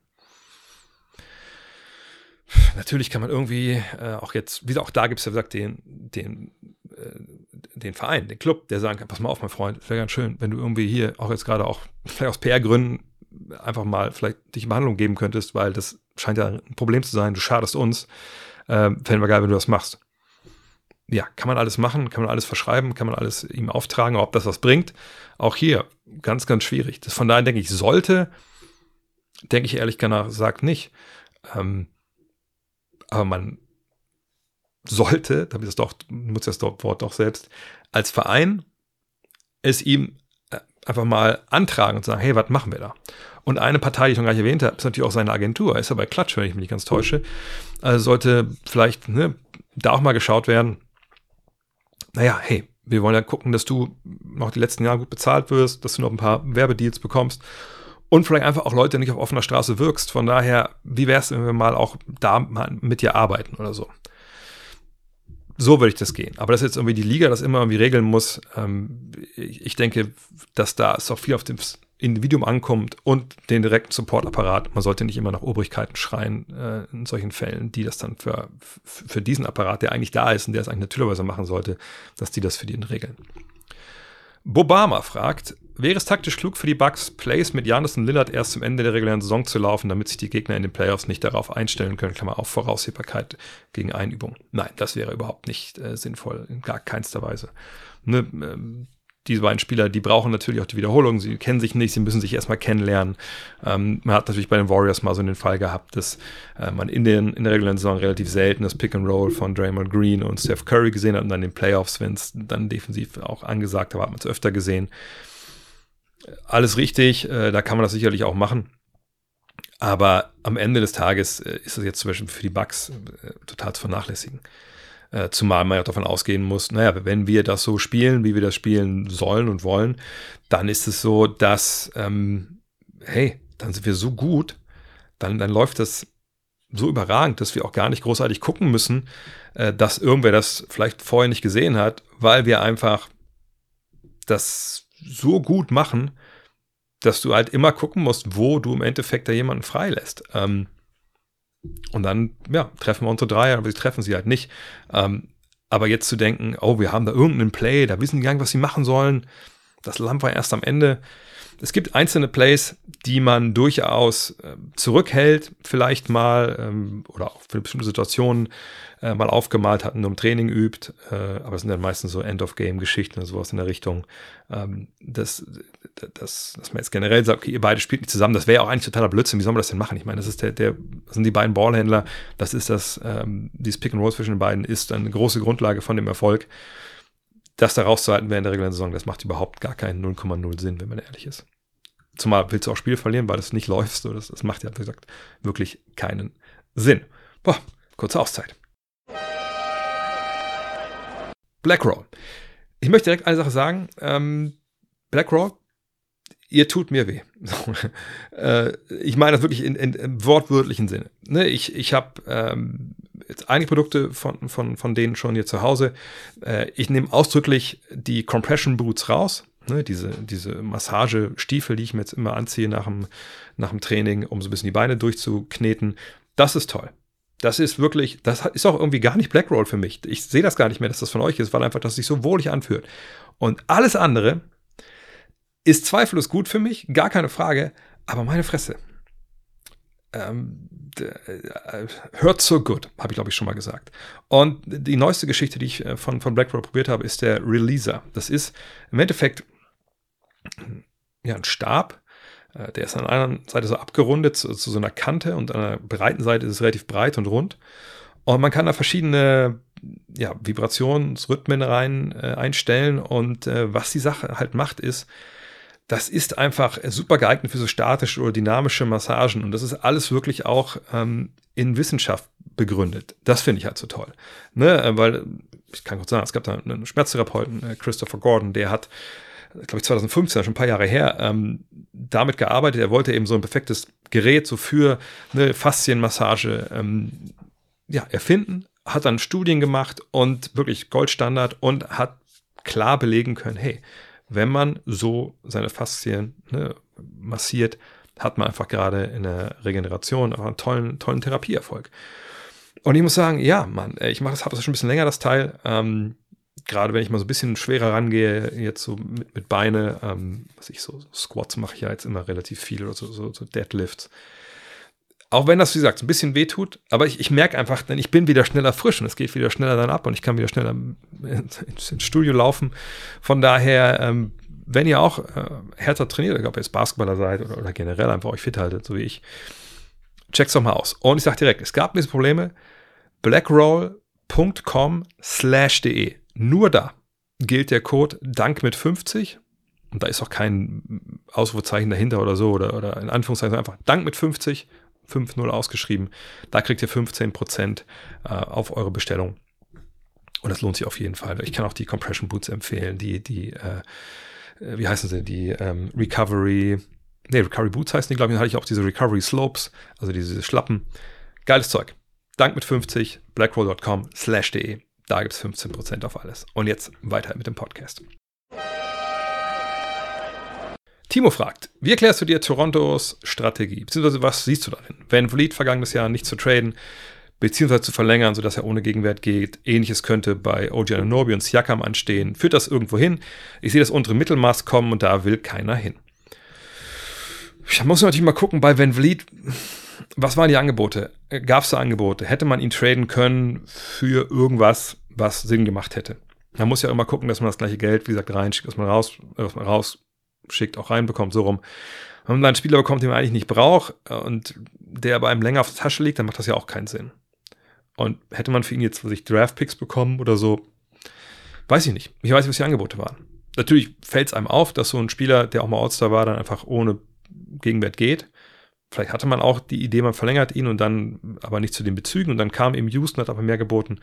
Natürlich kann man irgendwie äh, auch jetzt, wie auch da gibt es ja gesagt, den, den, äh, den Verein, den Club, der sagen kann, pass mal auf, mein Freund, wäre ganz schön, wenn du irgendwie hier auch jetzt gerade auch vielleicht aus PR-Gründen einfach mal vielleicht dich in Behandlung geben könntest, weil das scheint ja ein Problem zu sein, du schadest uns. Äh, Fänden wir geil, wenn du das machst. Ja, kann man alles machen, kann man alles verschreiben, kann man alles ihm auftragen, ob das was bringt. Auch hier ganz, ganz schwierig. Das, von daher denke ich, sollte, denke ich ehrlich gesagt nicht. Ähm, aber man sollte, damit das doch, nutzt das Wort doch selbst, als Verein es ihm einfach mal antragen und sagen, hey, was machen wir da? Und eine Partei, die ich noch gar nicht erwähnt habe, ist natürlich auch seine Agentur. Ist ja bei Klatsch, wenn ich mich nicht ganz täusche. Also sollte vielleicht ne, da auch mal geschaut werden, naja, hey, wir wollen ja gucken, dass du noch die letzten Jahre gut bezahlt wirst, dass du noch ein paar Werbedeals bekommst und vielleicht einfach auch Leute nicht auf offener Straße wirkst. Von daher, wie wäre es, wenn wir mal auch da mal mit dir arbeiten oder so? So würde ich das gehen. Aber dass jetzt irgendwie die Liga das immer irgendwie regeln muss, ähm, ich, ich, denke, dass da es auch viel auf das Individuum ankommt und den direkten Supportapparat. Man sollte nicht immer nach Obrigkeiten schreien äh, in solchen Fällen, die das dann für, für diesen Apparat, der eigentlich da ist und der es eigentlich natürlicherweise machen sollte, dass die das für den regeln. Bobama fragt, wäre es taktisch klug für die Bucks, Plays mit Janis und Lillard erst zum Ende der regulären Saison zu laufen, damit sich die Gegner in den Playoffs nicht darauf einstellen können, Klammer auf Voraussehbarkeit gegen Einübung. Nein, das wäre überhaupt nicht äh, sinnvoll, in gar keinster Weise. Ne, ähm, diese beiden Spieler, die brauchen natürlich auch die Wiederholung. Sie kennen sich nicht, sie müssen sich erstmal kennenlernen. Ähm, man hat natürlich bei den Warriors mal so den Fall gehabt, dass äh, man in, den, in der regulären Saison relativ selten das Pick and Roll von Draymond Green und Steph Curry gesehen hat und dann in den Playoffs, wenn es dann defensiv auch angesagt war, hat man es öfter gesehen. Alles richtig, äh, da kann man das sicherlich auch machen. Aber am Ende des Tages äh, ist es jetzt zum Beispiel für die Bucks äh, total zu vernachlässigen. Äh, zumal man ja davon ausgehen muss, naja, wenn wir das so spielen, wie wir das spielen sollen und wollen, dann ist es so, dass, ähm, hey, dann sind wir so gut, dann, dann läuft das so überragend, dass wir auch gar nicht großartig gucken müssen, äh, dass irgendwer das vielleicht vorher nicht gesehen hat, weil wir einfach das so gut machen, dass du halt immer gucken musst, wo du im Endeffekt da jemanden freilässt. Ähm, und dann, ja, treffen wir unsere Dreier, aber sie treffen sie halt nicht. Ähm, aber jetzt zu denken, oh, wir haben da irgendeinen Play, da wissen die gar nicht, was sie machen sollen. Das Land war erst am Ende. Es gibt einzelne Plays, die man durchaus äh, zurückhält, vielleicht mal ähm, oder auch für bestimmte Situationen äh, mal aufgemalt hat und im Training übt. Äh, aber es sind dann meistens so End-of-Game-Geschichten oder sowas in der Richtung. Ähm, das, das, dass man jetzt generell sagt, okay, ihr beide spielt nicht zusammen, das wäre ja auch eigentlich totaler Blödsinn. Wie soll man das denn machen? Ich meine, das ist der, der, das sind die beiden Ballhändler, das ist das, ähm, dieses Pick and Roll zwischen den beiden ist eine große Grundlage von dem Erfolg. Das da rauszuhalten während der regulären Saison, das macht überhaupt gar keinen 0,0 Sinn, wenn man ehrlich ist. Zumal willst du auch Spiel verlieren, weil das nicht läuft. So, das, das macht ja, wie gesagt, wirklich keinen Sinn. Boah, kurze Auszeit. BlackRock. Ich möchte direkt eine Sache sagen. Ähm, BlackRock, ihr tut mir weh. äh, ich meine das wirklich in, in, im wortwörtlichen Sinne. Ne, ich ich habe ähm, jetzt einige Produkte von, von, von denen schon hier zu Hause. Äh, ich nehme ausdrücklich die Compression Boots raus. Ne, diese, diese Massagestiefel, die ich mir jetzt immer anziehe nach dem, nach dem Training, um so ein bisschen die Beine durchzukneten. Das ist toll. Das ist wirklich, das ist auch irgendwie gar nicht Blackroll für mich. Ich sehe das gar nicht mehr, dass das von euch ist, weil einfach das sich so wohlig anfühlt. Und alles andere ist zweifellos gut für mich, gar keine Frage, aber meine Fresse. Ähm, äh, hört so good, habe ich glaube ich schon mal gesagt. Und die neueste Geschichte, die ich äh, von, von Blackroll probiert habe, ist der Releaser. Das ist im Endeffekt ja, ein Stab, der ist an einer Seite so abgerundet zu, zu, so einer Kante und an der breiten Seite ist es relativ breit und rund. Und man kann da verschiedene ja, Vibrationsrhythmen rein äh, einstellen. Und äh, was die Sache halt macht, ist, das ist einfach super geeignet für so statische oder dynamische Massagen. Und das ist alles wirklich auch ähm, in Wissenschaft begründet. Das finde ich halt so toll. Ne? Äh, weil, ich kann kurz sagen, es gab da einen Schmerztherapeuten, äh, Christopher Gordon, der hat glaube ich 2015, schon ein paar Jahre her, ähm, damit gearbeitet. Er wollte eben so ein perfektes Gerät so für eine Faszienmassage ähm, ja, erfinden, hat dann Studien gemacht und wirklich Goldstandard und hat klar belegen können, hey, wenn man so seine Faszien ne, massiert, hat man einfach gerade in der Regeneration einen tollen, tollen Therapieerfolg. Und ich muss sagen, ja, Mann, ich mache das, habe das schon ein bisschen länger, das Teil. Ähm, gerade wenn ich mal so ein bisschen schwerer rangehe, jetzt so mit, mit Beine, ähm, was ich so, Squats mache ich ja jetzt immer relativ viel oder so, so, so Deadlifts. Auch wenn das, wie gesagt, ein bisschen wehtut, aber ich, ich merke einfach, denn ich bin wieder schneller frisch und es geht wieder schneller dann ab und ich kann wieder schneller ins, ins Studio laufen. Von daher, ähm, wenn ihr auch äh, härter trainiert, ob ihr jetzt Basketballer seid oder, oder generell einfach euch fit haltet, so wie ich, checkt's doch mal aus. Und ich sage direkt, es gab diese Probleme. blackroll.com slash de nur da gilt der Code Dank mit 50. Und da ist auch kein Ausrufezeichen dahinter oder so oder, oder in Anführungszeichen einfach Dank mit 50, 5-0 ausgeschrieben. Da kriegt ihr 15% äh, auf eure Bestellung. Und das lohnt sich auf jeden Fall. Ich kann auch die Compression Boots empfehlen, die, die, äh, wie heißen sie, die ähm, Recovery, nee, Recovery Boots heißen die, glaube ich, dann hatte ich auch diese Recovery Slopes, also diese Schlappen. Geiles Zeug. Dank mit 50, blackroll.com slash de. Da gibt es 15% auf alles. Und jetzt weiter mit dem Podcast. Timo fragt, wie erklärst du dir Torontos Strategie? Beziehungsweise was siehst du darin? Wenn Vliet vergangenes Jahr nicht zu traden, beziehungsweise zu verlängern, sodass er ohne Gegenwert geht. Ähnliches könnte bei OG Ananobi und Siakam anstehen. Führt das irgendwo hin? Ich sehe das untere Mittelmaß kommen und da will keiner hin. Ich muss natürlich mal gucken, bei Van Vliet, was waren die Angebote? Gab es da Angebote? Hätte man ihn traden können für irgendwas, was Sinn gemacht hätte? Man muss ja immer gucken, dass man das gleiche Geld, wie gesagt, reinschickt, was man raus, was man rausschickt, auch reinbekommt, so rum. Wenn man einen Spieler bekommt, den man eigentlich nicht braucht und der bei einem länger auf der Tasche liegt, dann macht das ja auch keinen Sinn. Und hätte man für ihn jetzt, was ich, Draft-Picks bekommen oder so, weiß ich nicht. Ich weiß nicht, was die Angebote waren. Natürlich fällt es einem auf, dass so ein Spieler, der auch mal All-Star war, dann einfach ohne Gegenwert geht. Vielleicht hatte man auch die Idee, man verlängert ihn und dann aber nicht zu den Bezügen und dann kam eben Houston, hat aber mehr geboten.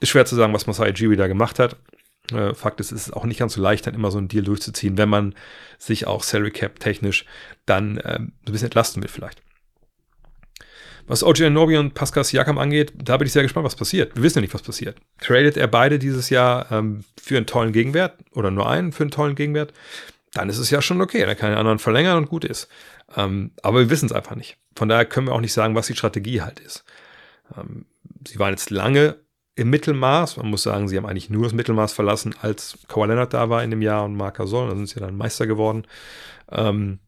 Ist schwer zu sagen, was Masai Ujiri da gemacht hat. Äh, Fakt ist, es ist auch nicht ganz so leicht, dann immer so einen Deal durchzuziehen, wenn man sich auch Salary Cap technisch dann so ein bisschen entlasten will vielleicht. Was OG Anobi und Pascal Siakam angeht, da bin ich sehr gespannt, was passiert. Wir wissen ja nicht, was passiert. Tradet er beide dieses Jahr ähm, für einen tollen Gegenwert oder nur einen für einen tollen Gegenwert, dann ist es ja schon okay. Dann kann der anderen verlängern und gut ist. Ähm, aber wir wissen es einfach nicht. Von daher können wir auch nicht sagen, was die Strategie halt ist. Ähm, sie waren jetzt lange im Mittelmaß. Man muss sagen, sie haben eigentlich nur das Mittelmaß verlassen, als Kawhi Leonard da war in dem Jahr und Marc Gasol. Dann sind sie dann Meister geworden. Ähm,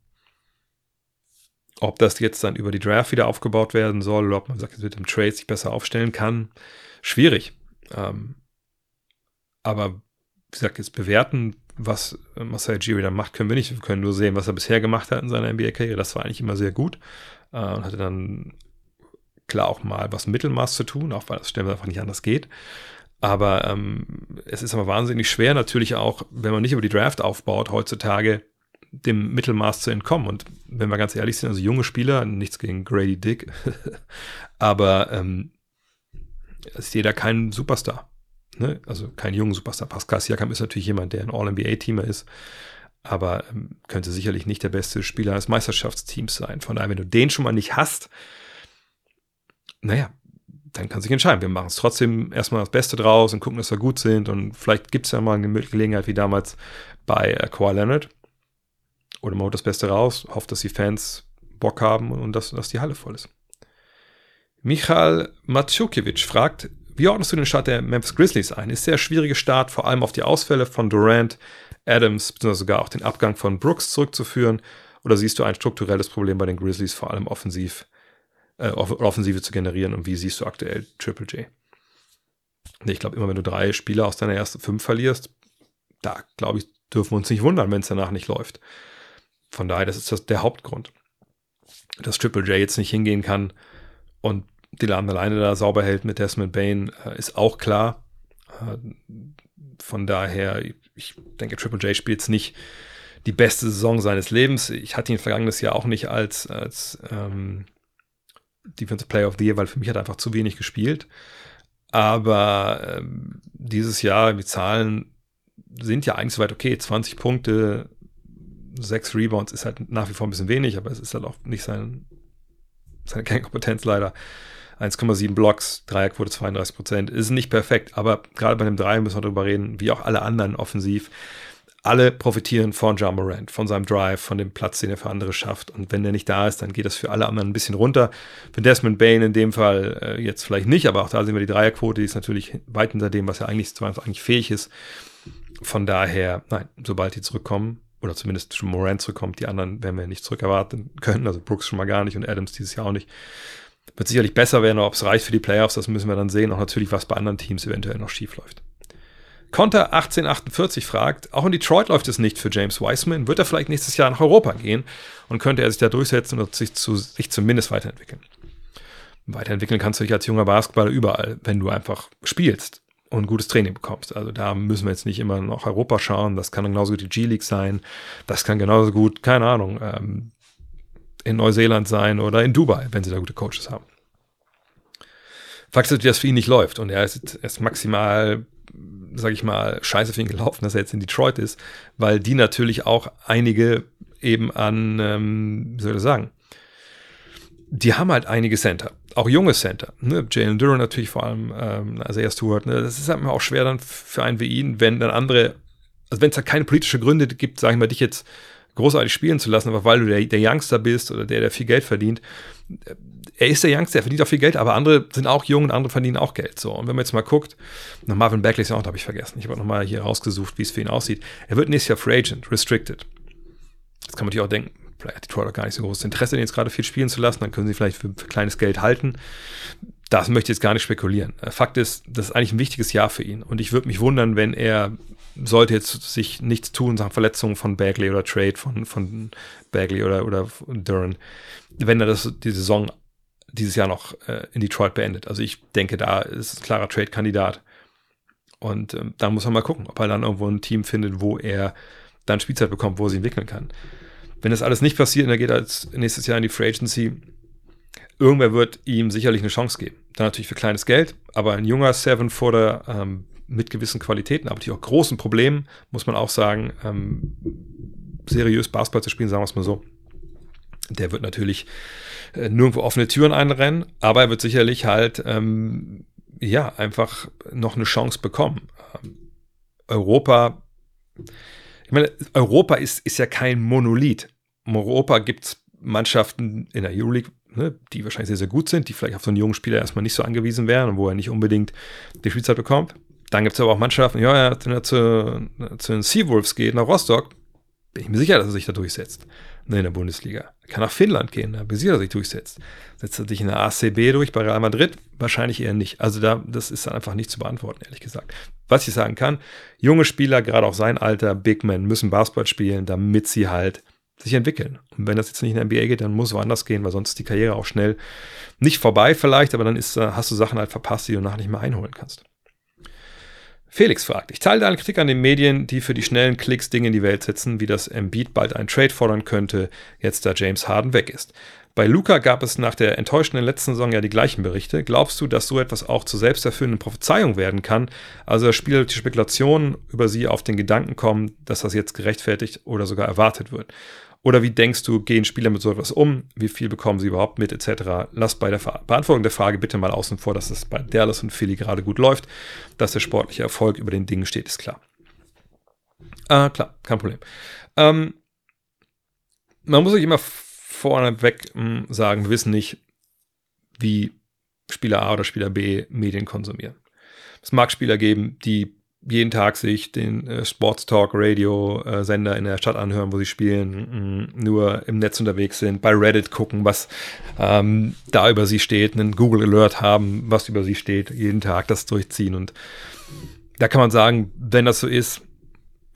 ob das jetzt dann über die Draft wieder aufgebaut werden soll oder ob man sagt, es mit dem Trade sich besser aufstellen kann, schwierig. Ähm, aber wie gesagt, jetzt bewerten, was Marcel Giri da macht, können wir nicht. Wir können nur sehen, was er bisher gemacht hat in seiner NBA-Karriere. Das war eigentlich immer sehr gut äh, und hatte dann klar auch mal was Mittelmaß zu tun, auch weil das Stellen einfach nicht anders geht. Aber ähm, es ist aber wahnsinnig schwer, natürlich auch, wenn man nicht über die Draft aufbaut, heutzutage dem Mittelmaß zu entkommen. Und wenn wir ganz ehrlich sind, also junge Spieler, nichts gegen Grady Dick, aber ähm, ist jeder kein Superstar. Ne? Also kein junger Superstar. Pascal Siakam ist natürlich jemand, der ein All-NBA-Teamer ist, aber ähm, könnte sicherlich nicht der beste Spieler eines Meisterschaftsteams sein. Von daher, wenn du den schon mal nicht hast, naja, dann kann sich entscheiden. Wir machen es trotzdem erstmal das Beste draus und gucken, dass wir gut sind. Und vielleicht gibt es ja mal eine Gelegenheit wie damals bei äh, Kawhi Leonard oder man holt das Beste raus, hofft, dass die Fans Bock haben und dass, dass die Halle voll ist. Michal Matsjukiewicz fragt, wie ordnest du den Start der Memphis Grizzlies ein? Ist sehr schwierige Start, vor allem auf die Ausfälle von Durant, Adams, beziehungsweise sogar auch den Abgang von Brooks zurückzuführen? Oder siehst du ein strukturelles Problem bei den Grizzlies, vor allem offensiv, äh, Offensive zu generieren? Und wie siehst du aktuell Triple J? Ich glaube, immer wenn du drei Spieler aus deiner ersten fünf verlierst, da glaube ich, dürfen wir uns nicht wundern, wenn es danach nicht läuft. Von daher, das ist das, der Hauptgrund. Dass Triple J jetzt nicht hingehen kann und die Laden alleine da sauber hält mit Desmond Bain, äh, ist auch klar. Äh, von daher, ich denke, Triple J spielt jetzt nicht die beste Saison seines Lebens. Ich hatte ihn vergangenes Jahr auch nicht als, als ähm, Defensive Player of the Year, weil für mich hat er einfach zu wenig gespielt. Aber ähm, dieses Jahr, die Zahlen sind ja eigentlich soweit okay. 20 Punkte, sechs Rebounds ist halt nach wie vor ein bisschen wenig, aber es ist halt auch nicht sein, seine Kernkompetenz leider. 1,7 Blocks, Dreierquote 32 Prozent, ist nicht perfekt, aber gerade bei dem Dreier müssen wir darüber reden, wie auch alle anderen offensiv. Alle profitieren von John Morant, von seinem Drive, von dem Platz, den er für andere schafft. Und wenn der nicht da ist, dann geht das für alle anderen ein bisschen runter. Für Desmond Bain in dem Fall äh, jetzt vielleicht nicht, aber auch da sehen wir die Dreierquote, die ist natürlich weit hinter dem, was er eigentlich, eigentlich fähig ist. Von daher, nein, sobald die zurückkommen, oder zumindest schon Moran zurückkommt. Die anderen werden wir nicht zurückerwarten können. Also Brooks schon mal gar nicht und Adams dieses Jahr auch nicht. Wird sicherlich besser werden, ob es reicht für die Playoffs, das müssen wir dann sehen. Auch natürlich, was bei anderen Teams eventuell noch schief läuft. Konter 1848 fragt, auch in Detroit läuft es nicht für James Wiseman. Wird er vielleicht nächstes Jahr nach Europa gehen und könnte er sich da durchsetzen und sich, zu, sich zumindest weiterentwickeln? Weiterentwickeln kannst du dich als junger Basketballer überall, wenn du einfach spielst und gutes Training bekommst. Also da müssen wir jetzt nicht immer nach Europa schauen. Das kann genauso gut die G-League sein. Das kann genauso gut, keine Ahnung, ähm, in Neuseeland sein oder in Dubai, wenn sie da gute Coaches haben. Fakt ist, dass für ihn nicht läuft und er ist, er ist maximal, sag ich mal, scheiße für ihn gelaufen, dass er jetzt in Detroit ist, weil die natürlich auch einige eben an, ähm, wie soll ich sagen, die haben halt einige Center, auch junge Center. Ne? Jalen Duran natürlich vor allem, ähm, also er Stewart. Ne? Das ist halt auch schwer dann für einen wie ihn, wenn dann andere, also wenn es halt keine politische Gründe gibt, sage ich mal, dich jetzt großartig spielen zu lassen, aber weil du der, der Youngster bist oder der, der viel Geld verdient. Er ist der Youngster, er verdient auch viel Geld, aber andere sind auch jung und andere verdienen auch Geld. So, und wenn man jetzt mal guckt, nach Marvin Bagley ist auch, da habe ich vergessen. Ich habe noch mal hier rausgesucht, wie es für ihn aussieht. Er wird nächstes Jahr Free Agent, restricted. Jetzt kann man natürlich auch denken, vielleicht hat Detroit auch gar nicht so großes Interesse, den jetzt gerade viel spielen zu lassen, dann können sie vielleicht für, für kleines Geld halten. Das möchte ich jetzt gar nicht spekulieren. Fakt ist, das ist eigentlich ein wichtiges Jahr für ihn. Und ich würde mich wundern, wenn er sollte jetzt sich nichts tun, sagen Verletzungen von Bagley oder Trade von, von Bagley oder, oder Duran, wenn er das, die Saison dieses Jahr noch äh, in Detroit beendet. Also ich denke, da ist ein klarer Trade-Kandidat. Und ähm, da muss man mal gucken, ob er dann irgendwo ein Team findet, wo er dann Spielzeit bekommt, wo er sich entwickeln kann. Wenn das alles nicht passiert und er geht als nächstes Jahr in die Free Agency, irgendwer wird ihm sicherlich eine Chance geben. Dann natürlich für kleines Geld, aber ein junger Seven-Footer ähm, mit gewissen Qualitäten, aber natürlich auch großen Problemen, muss man auch sagen, ähm, seriös Basketball zu spielen, sagen wir es mal so. Der wird natürlich äh, nirgendwo offene Türen einrennen, aber er wird sicherlich halt, ähm, ja, einfach noch eine Chance bekommen. Ähm, Europa, ich meine, Europa ist, ist ja kein Monolith. In Europa gibt es Mannschaften in der Euroleague, ne, die wahrscheinlich sehr, sehr gut sind, die vielleicht auf so einen jungen Spieler erstmal nicht so angewiesen wären und wo er nicht unbedingt die Spielzeit bekommt. Dann gibt es aber auch Mannschaften, ja, wenn er zu, zu den Seawolves geht, nach Rostock, bin ich mir sicher, dass er sich da durchsetzt in der Bundesliga. Kann nach Finnland gehen, da dass er sich durchsetzt. Setzt er sich in der ACB durch bei Real Madrid? Wahrscheinlich eher nicht. Also da, das ist dann einfach nicht zu beantworten, ehrlich gesagt. Was ich sagen kann, junge Spieler, gerade auch sein Alter, Big Men, müssen Basketball spielen, damit sie halt sich entwickeln. Und wenn das jetzt nicht in der NBA geht, dann muss woanders gehen, weil sonst ist die Karriere auch schnell nicht vorbei vielleicht, aber dann ist, hast du Sachen halt verpasst, die du nachher nicht mehr einholen kannst. Felix fragt, ich teile deine Kritik an den Medien, die für die schnellen Klicks Dinge in die Welt setzen, wie das Embiid bald einen Trade fordern könnte, jetzt da James Harden weg ist. Bei Luca gab es nach der enttäuschenden letzten Saison ja die gleichen Berichte. Glaubst du, dass so etwas auch zur selbsterfüllenden Prophezeiung werden kann? Also spielt die Spekulation über sie auf den Gedanken kommen, dass das jetzt gerechtfertigt oder sogar erwartet wird. Oder wie denkst du, gehen Spieler mit so etwas um? Wie viel bekommen sie überhaupt mit, etc.? Lass bei der Beantwortung der Frage bitte mal außen vor, dass es bei Dallas und Philly gerade gut läuft. Dass der sportliche Erfolg über den Dingen steht, ist klar. Ah, klar, kein Problem. Ähm, man muss sich immer vorneweg hm, sagen, wir wissen nicht, wie Spieler A oder Spieler B Medien konsumieren. Es mag Spieler geben, die jeden Tag sich den äh, Sports Talk Radio äh, Sender in der Stadt anhören, wo sie spielen, mh, nur im Netz unterwegs sind, bei Reddit gucken, was ähm, da über sie steht, einen Google Alert haben, was über sie steht, jeden Tag das durchziehen und da kann man sagen, wenn das so ist,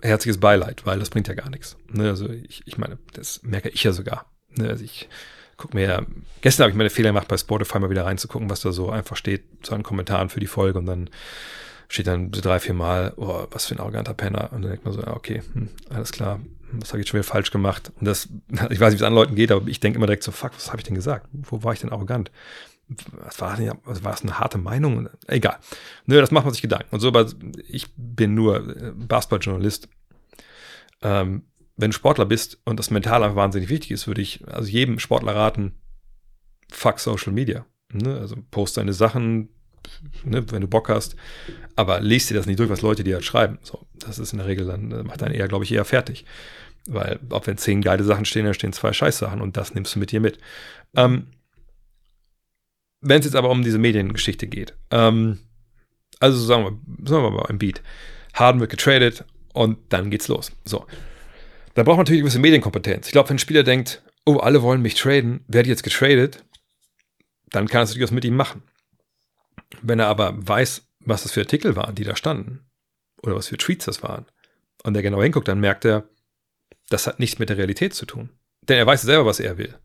herzliches Beileid, weil das bringt ja gar nichts. Ne? Also ich, ich meine, das merke ich ja sogar. Ne? Also ich gucke mir ja, gestern habe ich meine Fehler gemacht, bei Spotify mal wieder reinzugucken, was da so einfach steht, so an Kommentaren für die Folge und dann steht dann so drei, vier Mal, oh, was für ein arroganter Penner. Und dann denkt man so, okay, hm, alles klar, was habe ich schon wieder falsch gemacht? Und das, ich weiß nicht, wie es anderen Leuten geht, aber ich denke immer direkt so, fuck, was habe ich denn gesagt? Wo war ich denn arrogant? Was war, das, was war das eine harte Meinung? Egal. Nö, das macht man sich Gedanken. Und so, aber ich bin nur äh, Basketballjournalist. Ähm, wenn du Sportler bist und das mental einfach wahnsinnig wichtig ist, würde ich also jedem Sportler raten, fuck Social Media. Ne? Also post deine Sachen, ne, wenn du Bock hast. Aber lest dir das nicht durch, was Leute dir halt schreiben. So, das ist in der Regel dann, äh, macht einen eher, glaube ich, eher fertig. Weil, ob wenn zehn geile Sachen stehen, da stehen zwei Scheißsachen und das nimmst du mit dir mit. Ähm, wenn es jetzt aber um diese Mediengeschichte geht, ähm, also sagen wir, sagen wir mal im Beat, Harden wird getradet und dann geht's los. So. Da braucht man natürlich gewisse Medienkompetenz. Ich glaube, wenn ein Spieler denkt, oh, alle wollen mich traden, werde ich jetzt getradet, dann kann es natürlich was mit ihm machen. Wenn er aber weiß, was das für Artikel waren, die da standen, oder was für Tweets das waren, und er genau hinguckt, dann merkt er, das hat nichts mit der Realität zu tun. Denn er weiß selber, was er will.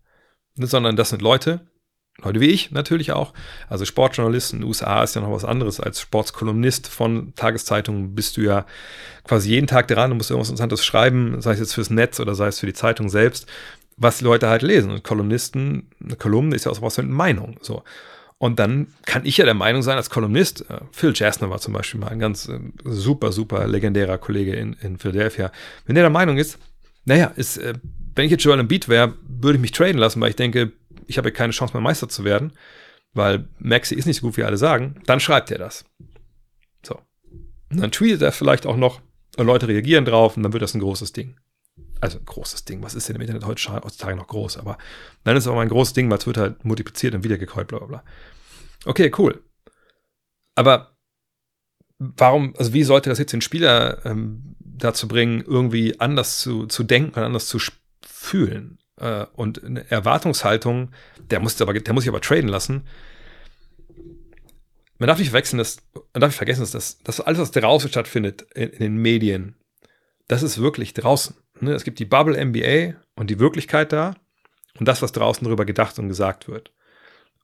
Sondern das sind Leute, Leute wie ich natürlich auch, also Sportjournalisten USA ist ja noch was anderes. Als Sportskolumnist von Tageszeitungen bist du ja quasi jeden Tag dran und musst irgendwas Interessantes schreiben, sei es jetzt fürs Netz oder sei es für die Zeitung selbst, was die Leute halt lesen. Und Kolumnisten, eine Kolumne ist ja auch was mit Meinung. So. Und dann kann ich ja der Meinung sein, als Kolumnist, äh, Phil Jasner war zum Beispiel mal ein ganz äh, super, super legendärer Kollege in, in Philadelphia, wenn der der Meinung ist, naja, ist, äh, wenn ich jetzt Joel Embiid wäre, würde ich mich traden lassen, weil ich denke, ich habe ja keine Chance mehr Meister zu werden, weil Maxi ist nicht so gut, wie alle sagen, dann schreibt er das. So. Und dann tweetet er vielleicht auch noch, und Leute reagieren drauf und dann wird das ein großes Ding. Also ein großes Ding. Was ist denn im Internet heutzutage noch groß? Aber dann ist es auch mal ein großes Ding, weil es wird halt multipliziert und wiedergekäut, bla bla bla. Okay, cool. Aber warum, also wie sollte das jetzt den Spieler ähm, dazu bringen, irgendwie anders zu, zu denken und anders zu fühlen? Äh, und eine Erwartungshaltung, der muss, aber, der muss sich aber traden lassen. Man darf nicht verwechseln, dass, man darf nicht vergessen, dass das, dass alles, was draußen stattfindet in, in den Medien, das ist wirklich draußen. Ne? Es gibt die Bubble NBA und die Wirklichkeit da und das, was draußen darüber gedacht und gesagt wird.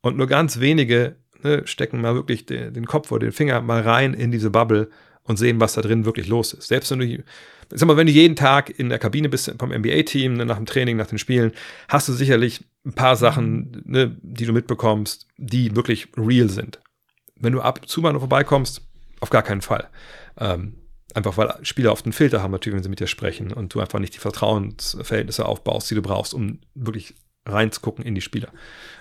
Und nur ganz wenige ne, stecken mal wirklich den, den, Kopf oder den Finger mal rein in diese Bubble und sehen, was da drin wirklich los ist. Selbst wenn du, sag mal, wenn du jeden Tag in der Kabine bist vom NBA-Team, ne, nach dem Training, nach den Spielen, hast du sicherlich ein paar Sachen, ne, die du mitbekommst, die wirklich real sind. Wenn du ab und zu mal noch vorbeikommst, auf gar keinen Fall. Ähm, einfach weil Spieler oft einen Filter haben, natürlich, wenn sie mit dir sprechen und du einfach nicht die Vertrauensverhältnisse aufbaust, die du brauchst, um wirklich reinzugucken in die Spieler.